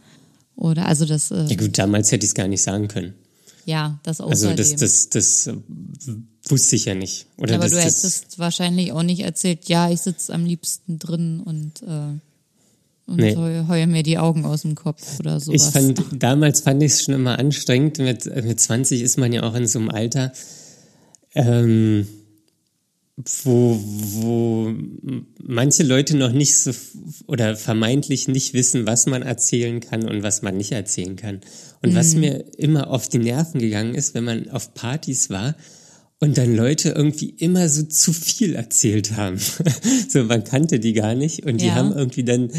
Oder also das. Äh, ja gut, damals hätte ich es gar nicht sagen können. Ja, das außerdem. Also das, das, das wusste ich ja nicht. Oder Aber das, du hättest wahrscheinlich auch nicht erzählt, ja, ich sitze am liebsten drin und, äh, und nee. heule mir die Augen aus dem Kopf oder sowas. Ich fand, damals fand ich es schon immer anstrengend. Mit, mit 20 ist man ja auch in so einem Alter, ähm, wo, wo manche Leute noch nicht so oder vermeintlich nicht wissen, was man erzählen kann und was man nicht erzählen kann. Und mhm. was mir immer auf die Nerven gegangen ist, wenn man auf Partys war und dann Leute irgendwie immer so zu viel erzählt haben. so, man kannte die gar nicht und die ja. haben irgendwie dann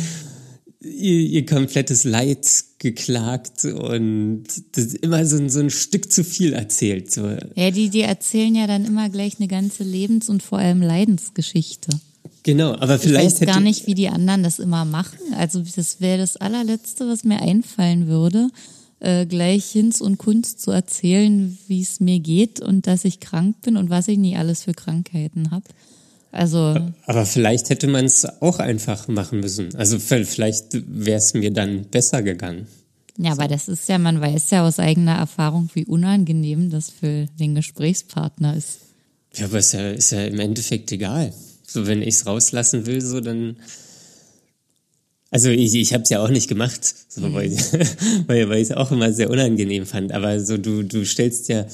ihr, ihr komplettes Leid geklagt und das immer so, ein, so ein Stück zu viel erzählt. So. Ja, die, die erzählen ja dann immer gleich eine ganze Lebens- und vor allem Leidensgeschichte. Genau, aber vielleicht. Ich weiß gar nicht, wie die anderen das immer machen. Also das wäre das allerletzte, was mir einfallen würde, äh, gleich Hinz und Kunst zu erzählen, wie es mir geht und dass ich krank bin und was ich nie alles für Krankheiten habe. Also. Aber vielleicht hätte man es auch einfach machen müssen. Also vielleicht wäre es mir dann besser gegangen. Ja, aber das ist ja, man weiß ja aus eigener Erfahrung, wie unangenehm das für den Gesprächspartner ist. Ja, aber ist ja, ist ja im Endeffekt egal. So, wenn ich es rauslassen will, so dann. Also ich, ich habe es ja auch nicht gemacht, so, mhm. weil, weil, weil ich es auch immer sehr unangenehm fand. Aber so du, du stellst ja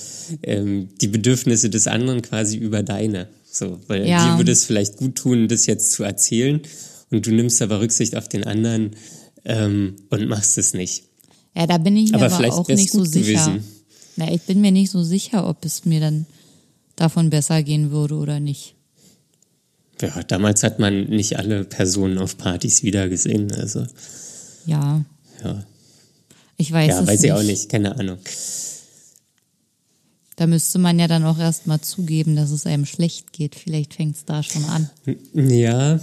ähm, die Bedürfnisse des anderen quasi über deine. So, weil ja. dir würde es vielleicht gut tun, das jetzt zu erzählen und du nimmst aber Rücksicht auf den anderen ähm, und machst es nicht. Ja, da bin ich mir aber, aber auch nicht so sicher. Gewesen. Na, ich bin mir nicht so sicher, ob es mir dann davon besser gehen würde oder nicht. Ja, damals hat man nicht alle Personen auf Partys wiedergesehen, also. Ja. Ja. Ich weiß ja, es weiß nicht. ich auch nicht, keine Ahnung. Da müsste man ja dann auch erstmal zugeben, dass es einem schlecht geht. Vielleicht fängt es da schon an. Ja.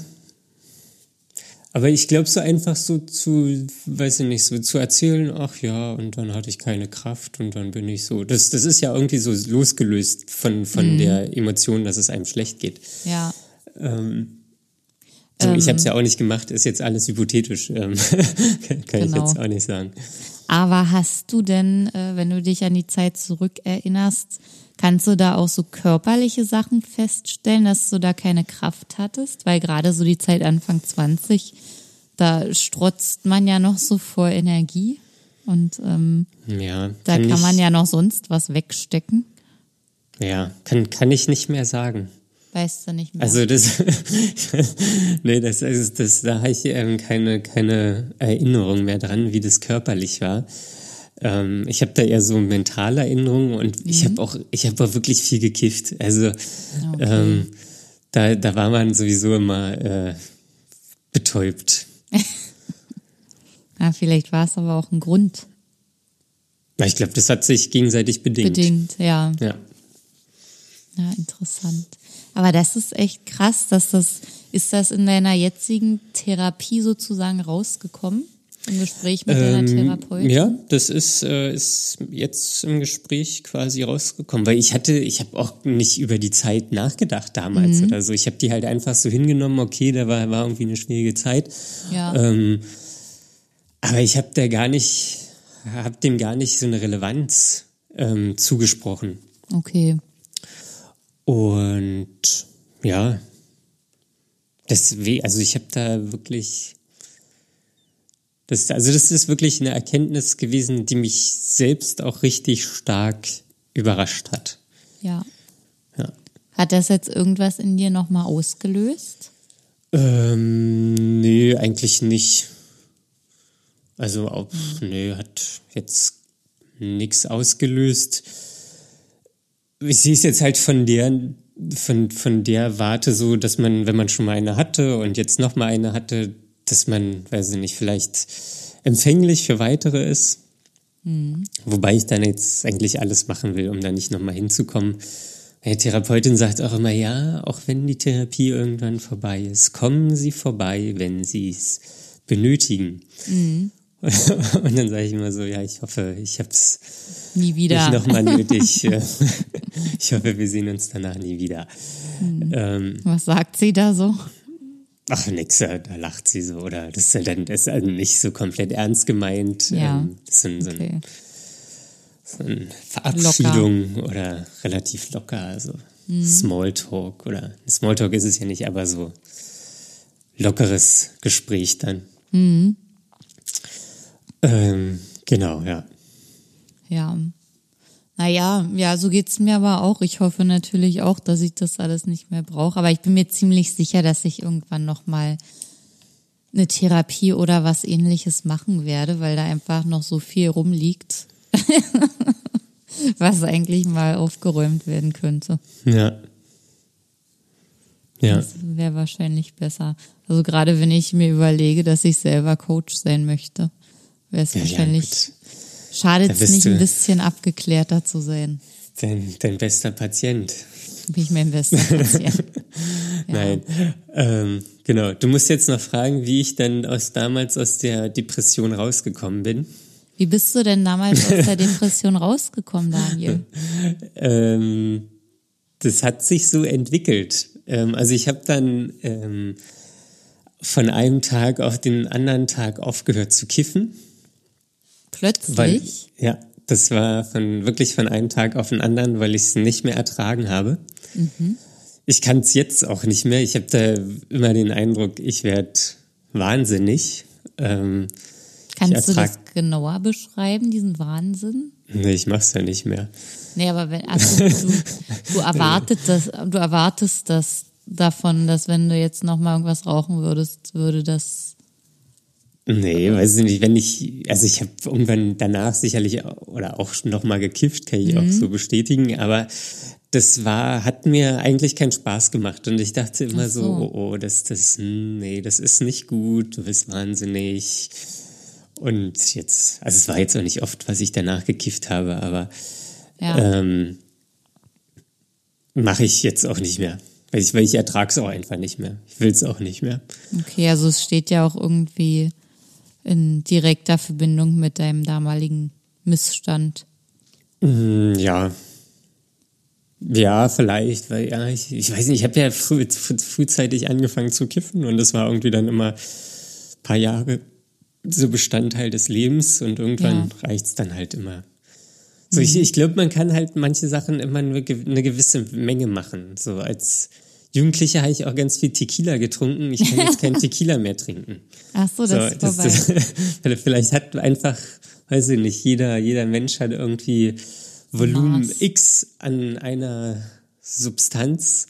Aber ich glaube, so einfach so zu, weiß ich nicht, so zu erzählen, ach ja, und dann hatte ich keine Kraft und dann bin ich so. Das, das ist ja irgendwie so losgelöst von, von mhm. der Emotion, dass es einem schlecht geht. Ja. Ähm, so, ähm, ich habe es ja auch nicht gemacht, ist jetzt alles hypothetisch. Ähm, kann genau. ich jetzt auch nicht sagen. Aber hast du denn, äh, wenn du dich an die Zeit zurückerinnerst, kannst du da auch so körperliche Sachen feststellen, dass du da keine Kraft hattest? Weil gerade so die Zeit Anfang 20, da strotzt man ja noch so vor Energie. Und ähm, ja, da kann, kann man ja noch sonst was wegstecken. Ja, kann, kann ich nicht mehr sagen. Weißt du nicht mehr. Also das, nee, das, ist, das, da habe ich ähm, keine, keine Erinnerung mehr dran, wie das körperlich war. Ähm, ich habe da eher so mentale Erinnerungen und mhm. ich habe auch, ich habe auch wirklich viel gekifft. Also okay. ähm, da, da war man sowieso immer äh, betäubt. ja, vielleicht war es aber auch ein Grund. Ich glaube, das hat sich gegenseitig bedingt. Bedingt, ja. Ja. Ja, interessant. Aber das ist echt krass, dass das, ist das in deiner jetzigen Therapie sozusagen rausgekommen? Im Gespräch mit deiner ähm, Therapeutin? Ja, das ist, äh, ist jetzt im Gespräch quasi rausgekommen, weil ich hatte, ich habe auch nicht über die Zeit nachgedacht damals mhm. oder so. Ich habe die halt einfach so hingenommen, okay, da war, war irgendwie eine schwierige Zeit. Ja. Ähm, aber ich habe da gar nicht, habe dem gar nicht so eine Relevanz ähm, zugesprochen. Okay. Und ja, deswegen, also ich habe da wirklich, das, also das ist wirklich eine Erkenntnis gewesen, die mich selbst auch richtig stark überrascht hat. Ja. ja. Hat das jetzt irgendwas in dir nochmal ausgelöst? Ähm, nee, eigentlich nicht. Also, auch, nee, hat jetzt nichts ausgelöst ich sehe es jetzt halt von der, von, von der Warte so, dass man, wenn man schon mal eine hatte und jetzt noch mal eine hatte, dass man, weiß ich nicht, vielleicht empfänglich für weitere ist. Mhm. Wobei ich dann jetzt eigentlich alles machen will, um da nicht noch mal hinzukommen. Meine Therapeutin sagt auch immer, ja, auch wenn die Therapie irgendwann vorbei ist, kommen Sie vorbei, wenn Sie es benötigen. Mhm. Und dann sage ich immer so, ja, ich hoffe, ich habe es nie wieder nicht nochmal nötig. ich hoffe, wir sehen uns danach nie wieder. Hm. Ähm, Was sagt sie da so? Ach, nix, da lacht sie so. Oder das ist dann das ist nicht so komplett ernst gemeint. Ja. Ähm, das ist so ein, okay. so eine Verabschiedung locker. oder relativ locker, also mhm. Smalltalk oder Smalltalk ist es ja nicht, aber so lockeres Gespräch dann. Mhm. Ähm, genau, ja. Ja. Naja, ja, so geht's mir aber auch. Ich hoffe natürlich auch, dass ich das alles nicht mehr brauche. Aber ich bin mir ziemlich sicher, dass ich irgendwann nochmal eine Therapie oder was ähnliches machen werde, weil da einfach noch so viel rumliegt, was eigentlich mal aufgeräumt werden könnte. Ja. Ja. Das wäre wahrscheinlich besser. Also gerade wenn ich mir überlege, dass ich selber Coach sein möchte, wäre es ja, wahrscheinlich, ja, schadet es nicht ein bisschen abgeklärter zu sein. Dein, dein bester Patient. Bin ich mein bester Patient. ja. Nein, ähm, genau. Du musst jetzt noch fragen, wie ich dann aus damals aus der Depression rausgekommen bin. Wie bist du denn damals aus der Depression rausgekommen, Daniel? ähm, das hat sich so entwickelt. Ähm, also ich habe dann ähm, von einem Tag auf den anderen Tag aufgehört zu kiffen. Plötzlich? Weil, ja, das war von wirklich von einem Tag auf den anderen, weil ich es nicht mehr ertragen habe. Mhm. Ich kann es jetzt auch nicht mehr. Ich habe da immer den Eindruck, ich werde wahnsinnig. Ähm, Kannst du das genauer beschreiben, diesen Wahnsinn? Nee, ich mach's ja nicht mehr. Nee, aber wenn, also du, du, erwartest das, du erwartest das davon, dass wenn du jetzt nochmal irgendwas rauchen würdest, würde das. Nee, weiß ich nicht, wenn ich, also ich habe irgendwann danach sicherlich oder auch nochmal gekifft, kann ich mhm. auch so bestätigen, aber das war, hat mir eigentlich keinen Spaß gemacht und ich dachte immer so. so, oh, oh, das, das, hm, nee, das ist nicht gut, du bist wahnsinnig. Und jetzt, also es war jetzt auch nicht oft, was ich danach gekifft habe, aber ja. ähm, mache ich jetzt auch nicht mehr. Weil ich, weil ich ertrage es auch einfach nicht mehr. Ich will es auch nicht mehr. Okay, also es steht ja auch irgendwie in direkter Verbindung mit deinem damaligen Missstand. Mm, ja. Ja, vielleicht, weil ja, ich, ich weiß nicht, ich habe ja früh, frühzeitig angefangen zu kiffen und das war irgendwie dann immer ein paar Jahre so Bestandteil des Lebens und irgendwann ja. reicht es dann halt immer. So, ich, mhm. ich glaube, man kann halt manche Sachen immer nur eine gewisse Menge machen. So als Jugendlicher habe ich auch ganz viel Tequila getrunken. Ich kann jetzt kein Tequila mehr trinken. Ach so, das, so, das, das Vielleicht hat einfach, weiß ich nicht, jeder, jeder Mensch hat irgendwie Volumen Maß. X an einer Substanz.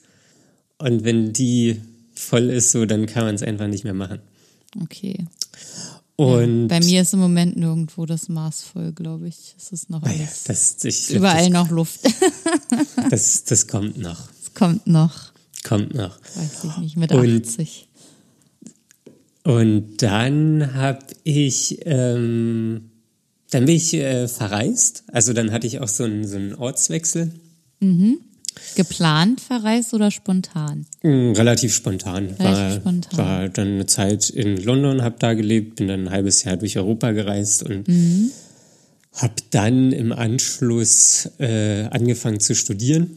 Und wenn die voll ist, so, dann kann man es einfach nicht mehr machen. Okay. Und bei mir ist im Moment nirgendwo das Maß voll, glaube ich. Es ist noch alles. Ja, das, ich, überall das, noch Luft. das, das kommt noch. Es kommt noch. Kommt noch. Weiß ich nicht, mit 80. Und, dann habe ich, ähm, dann bin ich äh, verreist. Also dann hatte ich auch so einen, so einen Ortswechsel. Mhm. Geplant verreist oder spontan? Mm, relativ spontan. Relativ war, spontan. war dann eine Zeit in London, habe da gelebt, bin dann ein halbes Jahr durch Europa gereist und mhm. habe dann im Anschluss äh, angefangen zu studieren.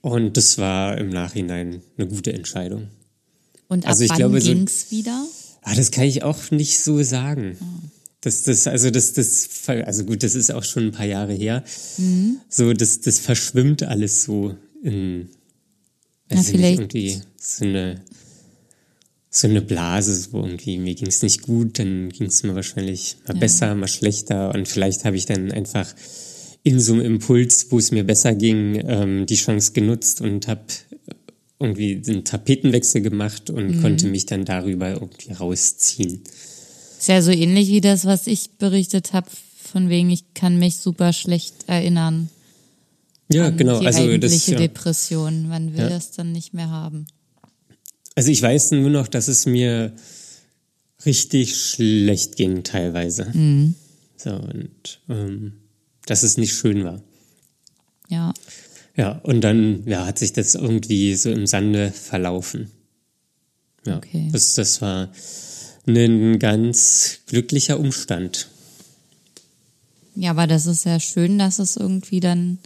Und das war im Nachhinein eine gute Entscheidung. Und ab also ich wann glaube, so, ging's wieder? Ah, das kann ich auch nicht so sagen. Oh. Das, das, also das, das, also gut, das ist auch schon ein paar Jahre her. Mhm. So, das, das verschwimmt alles so in, also vielleicht. irgendwie so eine, so eine Blase, wo irgendwie mir ging es nicht gut, dann ging es mir wahrscheinlich mal ja. besser, mal schlechter und vielleicht habe ich dann einfach in so einem Impuls, wo es mir besser ging, ähm, die Chance genutzt und habe irgendwie einen Tapetenwechsel gemacht und mhm. konnte mich dann darüber irgendwie rausziehen. Ist ja so ähnlich wie das, was ich berichtet habe, von wegen, ich kann mich super schlecht erinnern. Ja, genau. Die also eigentliche das, ja. Depression. Man will ja. das dann nicht mehr haben. Also ich weiß nur noch, dass es mir richtig schlecht ging teilweise. Mhm. So, und ähm, dass es nicht schön war. Ja. Ja, und dann ja, hat sich das irgendwie so im Sande verlaufen. Ja, okay. das, das war ein ganz glücklicher Umstand. Ja, aber das ist ja schön, dass es irgendwie dann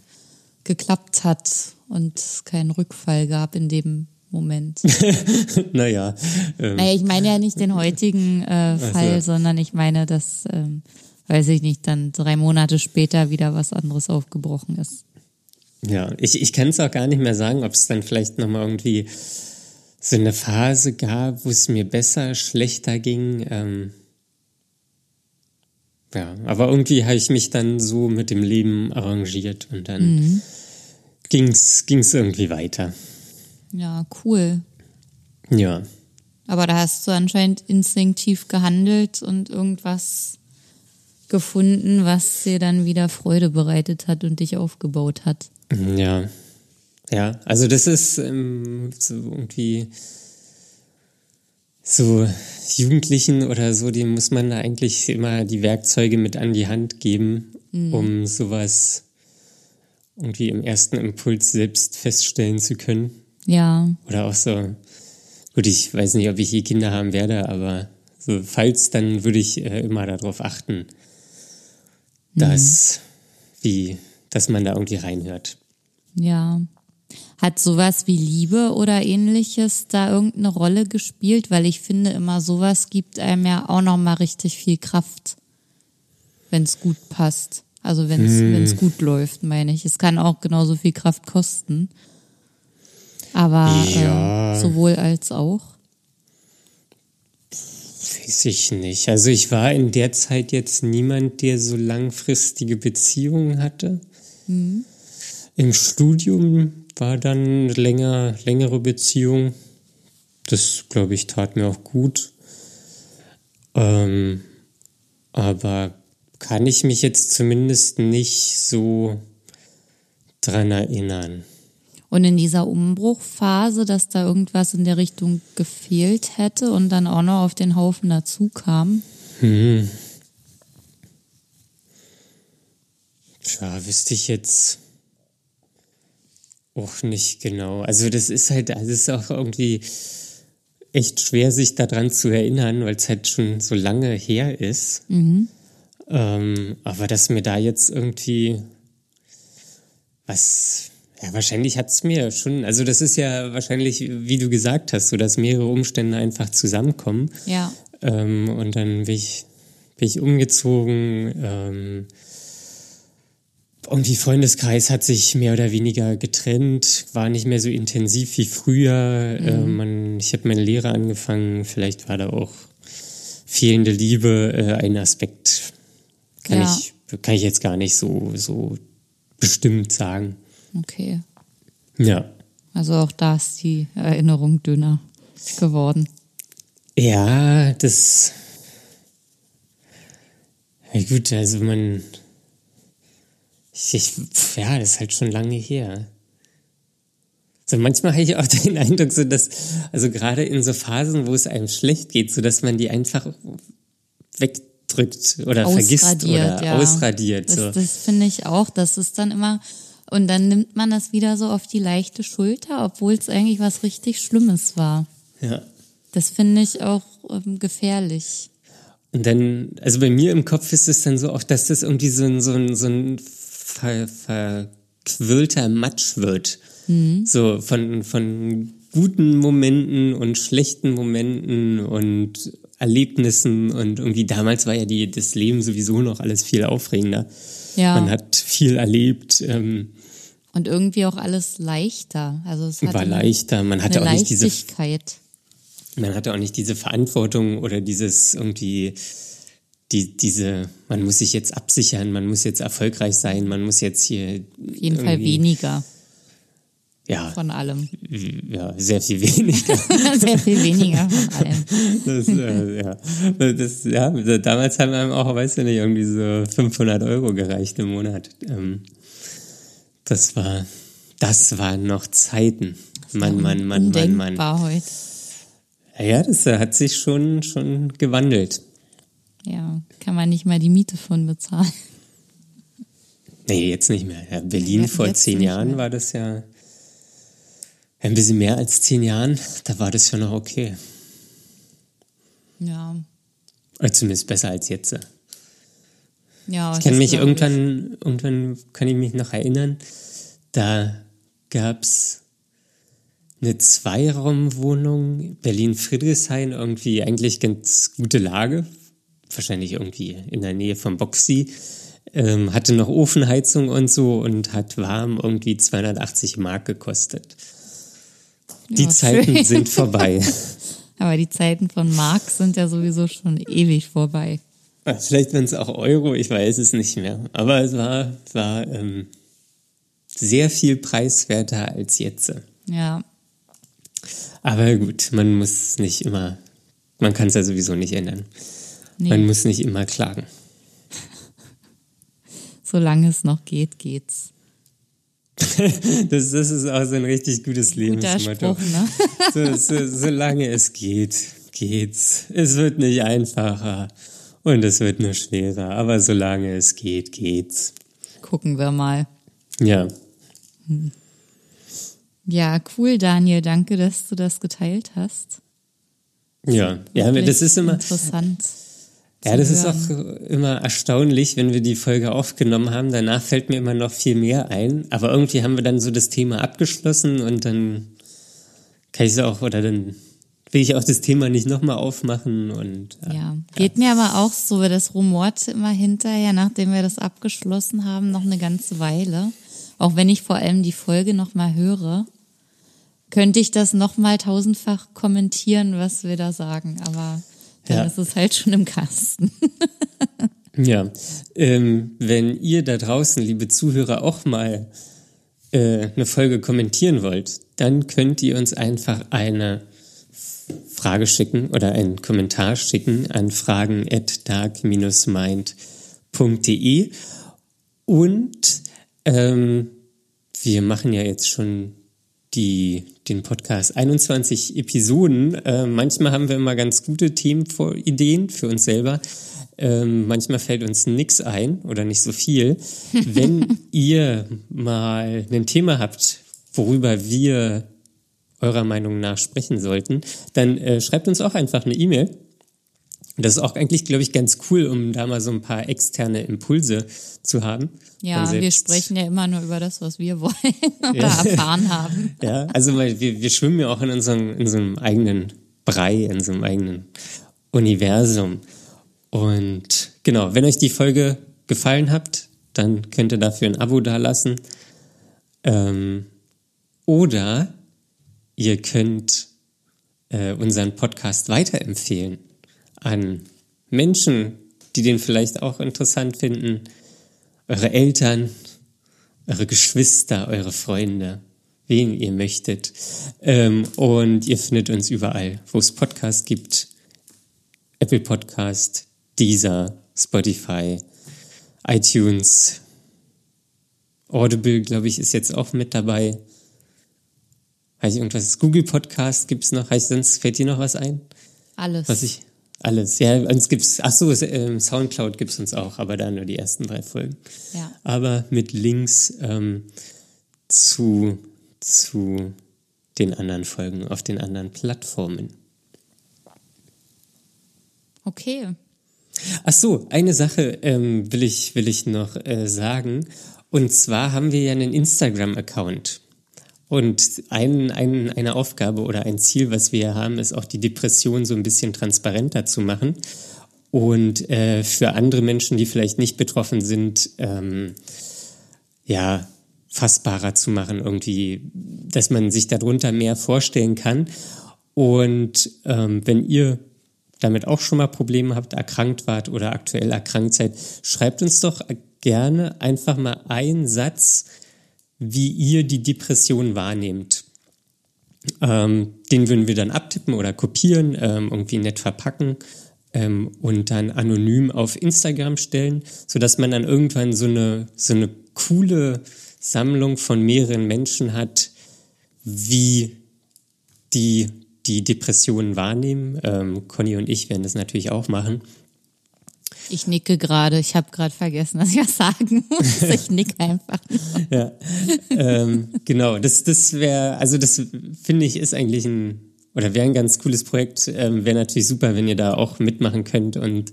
geklappt hat und es keinen Rückfall gab in dem Moment. naja. Ähm, naja, ich meine ja nicht den heutigen äh, Fall, also. sondern ich meine, dass ähm, weiß ich nicht, dann drei Monate später wieder was anderes aufgebrochen ist. Ja, ich, ich kann es auch gar nicht mehr sagen, ob es dann vielleicht nochmal irgendwie so eine Phase gab, wo es mir besser, schlechter ging. Ähm ja, aber irgendwie habe ich mich dann so mit dem Leben arrangiert und dann mhm. ging es irgendwie weiter. Ja, cool. Ja. Aber da hast du anscheinend instinktiv gehandelt und irgendwas gefunden, was dir dann wieder Freude bereitet hat und dich aufgebaut hat. Ja. Ja, also das ist ähm, so irgendwie so Jugendlichen oder so, dem muss man da eigentlich immer die Werkzeuge mit an die Hand geben, mhm. um sowas irgendwie im ersten Impuls selbst feststellen zu können. Ja. Oder auch so, gut, ich weiß nicht, ob ich je Kinder haben werde, aber so, falls, dann würde ich äh, immer darauf achten, dass, mhm. wie, dass man da irgendwie reinhört. Ja. Hat sowas wie Liebe oder ähnliches da irgendeine Rolle gespielt? Weil ich finde immer, sowas gibt einem ja auch nochmal richtig viel Kraft, wenn es gut passt. Also wenn es hm. gut läuft, meine ich. Es kann auch genauso viel Kraft kosten. Aber ja. äh, sowohl als auch. Weiß ich nicht. Also ich war in der Zeit jetzt niemand, der so langfristige Beziehungen hatte. Mhm. Im Studium war dann länger, längere Beziehung. Das, glaube ich, tat mir auch gut. Ähm, aber kann ich mich jetzt zumindest nicht so dran erinnern. Und in dieser Umbruchphase, dass da irgendwas in der Richtung gefehlt hätte und dann auch noch auf den Haufen dazu kam? Hm. Tja, wüsste ich jetzt auch nicht genau. Also das ist halt, das ist auch irgendwie echt schwer, sich daran zu erinnern, weil es halt schon so lange her ist. Mhm. Ähm, aber dass mir da jetzt irgendwie was ja, wahrscheinlich hat es mir schon, also das ist ja wahrscheinlich, wie du gesagt hast, so dass mehrere Umstände einfach zusammenkommen. Ja. Ähm, und dann bin ich, bin ich umgezogen. Ähm, irgendwie Freundeskreis hat sich mehr oder weniger getrennt, war nicht mehr so intensiv wie früher. Mhm. Äh, man, ich habe meine Lehre angefangen, vielleicht war da auch fehlende Liebe äh, ein Aspekt. Kann, ja. ich, kann ich jetzt gar nicht so, so bestimmt sagen. Okay. Ja. Also auch da ist die Erinnerung dünner geworden. Ja, das. Ja, gut, also man. Ich, ja, das ist halt schon lange her. So manchmal habe ich auch den Eindruck, so dass, also gerade in so Phasen, wo es einem schlecht geht, so dass man die einfach wegdrückt oder vergisst oder ja. ausradiert. So. Das, das finde ich auch. Das ist dann immer, und dann nimmt man das wieder so auf die leichte Schulter, obwohl es eigentlich was richtig Schlimmes war. Ja. Das finde ich auch ähm, gefährlich. Und dann, also bei mir im Kopf ist es dann so auch, dass das irgendwie so ein, so ein, so ein ver, verquirlter Matsch wird. Mhm. So von, von guten Momenten und schlechten Momenten und Erlebnissen und irgendwie damals war ja die, das Leben sowieso noch alles viel aufregender. Ja. Man hat viel erlebt. Ähm, und irgendwie auch alles leichter. Also es war leichter. Man hatte auch nicht diese man hatte auch nicht diese Verantwortung oder dieses irgendwie die, diese, man muss sich jetzt absichern, man muss jetzt erfolgreich sein, man muss jetzt hier. Auf jeden Fall weniger. Ja. Von allem. Ja, sehr viel weniger. sehr viel weniger von allem. Das, äh, ja. Das, ja, damals haben einem auch, weißt du nicht, irgendwie so 500 Euro gereicht im Monat. Ähm, das war, das waren noch Zeiten. Mann, Mann, Mann, Mann, Mann. War heute. Ja, das hat sich schon, schon gewandelt. Ja, kann man nicht mal die Miete von bezahlen. Nee, jetzt nicht mehr. Ja, Berlin nee, vor zehn Jahren war das ja ein bisschen mehr als zehn Jahren. Da war das ja noch okay. Ja. Oder zumindest besser als jetzt. Ja, ich kann mich irgendwann, ich. irgendwann kann ich mich noch erinnern, da gab es eine Zweiraumwohnung, Berlin-Friedrichshain, irgendwie eigentlich ganz gute Lage wahrscheinlich irgendwie in der Nähe vom Boxy, ähm, hatte noch Ofenheizung und so und hat warm irgendwie 280 Mark gekostet. Die ja, Zeiten schön. sind vorbei. Aber die Zeiten von Mark sind ja sowieso schon ewig vorbei. Vielleicht waren es auch Euro, ich weiß es nicht mehr. Aber es war, war ähm, sehr viel preiswerter als jetzt. Ja. Aber gut, man muss nicht immer, man kann es ja sowieso nicht ändern. Nee. Man muss nicht immer klagen. Solange es noch geht, geht's. das, das ist auch so ein richtig gutes Lebensmotto. Spruch, ne? so, so, solange es geht, geht's. Es wird nicht einfacher und es wird nur schwerer, aber solange es geht, geht's. Gucken wir mal. Ja. Hm. Ja, cool, Daniel. Danke, dass du das geteilt hast. Ja, ja, das ist immer interessant. Ja, das ist auch immer erstaunlich, wenn wir die Folge aufgenommen haben. Danach fällt mir immer noch viel mehr ein. Aber irgendwie haben wir dann so das Thema abgeschlossen und dann kann ich es auch, oder dann will ich auch das Thema nicht nochmal aufmachen und. Äh, ja, geht ja. mir aber auch so, das rumort immer hinterher, nachdem wir das abgeschlossen haben, noch eine ganze Weile. Auch wenn ich vor allem die Folge nochmal höre, könnte ich das nochmal tausendfach kommentieren, was wir da sagen. Aber dann ja. ist es halt schon im Kasten. ja, ähm, wenn ihr da draußen, liebe Zuhörer, auch mal äh, eine Folge kommentieren wollt, dann könnt ihr uns einfach eine Frage schicken oder einen Kommentar schicken an fragen at dark-mind.de und ähm, wir machen ja jetzt schon die, den Podcast 21 Episoden. Äh, manchmal haben wir immer ganz gute Themenideen für uns selber. Ähm, manchmal fällt uns nichts ein oder nicht so viel. Wenn ihr mal ein Thema habt, worüber wir eurer Meinung nach sprechen sollten, dann äh, schreibt uns auch einfach eine E-Mail das ist auch eigentlich, glaube ich, ganz cool, um da mal so ein paar externe Impulse zu haben. Ja, wir sprechen ja immer nur über das, was wir wollen oder ja. erfahren haben. Ja, also wir, wir schwimmen ja auch in unserem, in so einem eigenen Brei, in so einem eigenen Universum. Und genau, wenn euch die Folge gefallen hat, dann könnt ihr dafür ein Abo dalassen. Ähm, oder ihr könnt äh, unseren Podcast weiterempfehlen an Menschen, die den vielleicht auch interessant finden, eure Eltern, eure Geschwister, eure Freunde, wen ihr möchtet. Ähm, und ihr findet uns überall, wo es Podcasts gibt. Apple Podcast, Deezer, Spotify, iTunes, Audible, glaube ich, ist jetzt auch mit dabei. Heißt irgendwas? Google Podcast gibt es noch? Heißt sonst fällt dir noch was ein? Alles. Was ich, alles, ja, uns gibt's, ach so, ähm, Soundcloud gibt's uns auch, aber da nur die ersten drei Folgen. Ja. Aber mit Links ähm, zu, zu den anderen Folgen auf den anderen Plattformen. Okay. Ach so, eine Sache ähm, will ich will ich noch äh, sagen. Und zwar haben wir ja einen Instagram-Account. Und ein, ein, eine Aufgabe oder ein Ziel, was wir haben, ist auch die Depression so ein bisschen transparenter zu machen. Und äh, für andere Menschen, die vielleicht nicht betroffen sind, ähm, ja, fassbarer zu machen, irgendwie, dass man sich darunter mehr vorstellen kann. Und ähm, wenn ihr damit auch schon mal Probleme habt, erkrankt wart oder aktuell erkrankt seid, schreibt uns doch gerne einfach mal einen Satz, wie ihr die Depression wahrnehmt. Ähm, den würden wir dann abtippen oder kopieren, ähm, irgendwie nett verpacken ähm, und dann anonym auf Instagram stellen, sodass man dann irgendwann so eine, so eine coole Sammlung von mehreren Menschen hat, wie die die Depressionen wahrnehmen. Ähm, Conny und ich werden das natürlich auch machen. Ich nicke gerade. Ich habe gerade vergessen, dass ich was sagen muss. Ich nicke einfach. ja, ähm, genau. Das, das wäre, also das finde ich ist eigentlich ein oder wäre ein ganz cooles Projekt. Ähm, wäre natürlich super, wenn ihr da auch mitmachen könnt und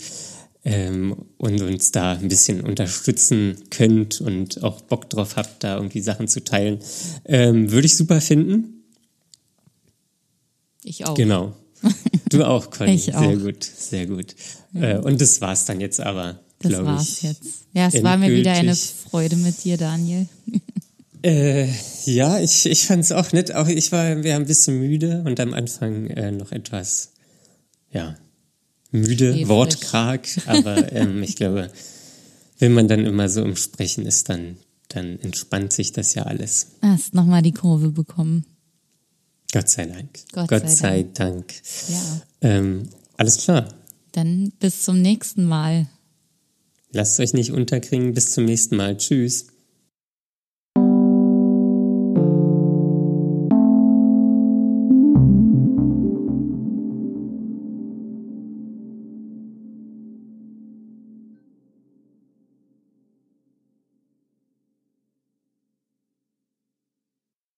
ähm, und uns da ein bisschen unterstützen könnt und auch Bock drauf habt, da irgendwie Sachen zu teilen. Ähm, Würde ich super finden. Ich auch. Genau. Du auch, Conny. Ich auch. Sehr gut, sehr gut. Ja. Äh, und das war's dann jetzt aber. Das war's ich, jetzt. Ja, es endgültig. war mir wieder eine Freude mit dir, Daniel. Äh, ja, ich, ich fand es auch nett. Auch ich war, wir ein bisschen müde und am Anfang äh, noch etwas, ja, müde, Schäflich. wortkarg. Aber ähm, ich glaube, wenn man dann immer so im Sprechen ist, dann, dann entspannt sich das ja alles. Hast nochmal die Kurve bekommen. Gott sei Dank. Gott, Gott sei, Dank. Dank. Ja. Ähm, alles klar. Dann bis zum nächsten Mal. Lasst euch nicht unterkriegen. Bis zum nächsten Mal. Tschüss.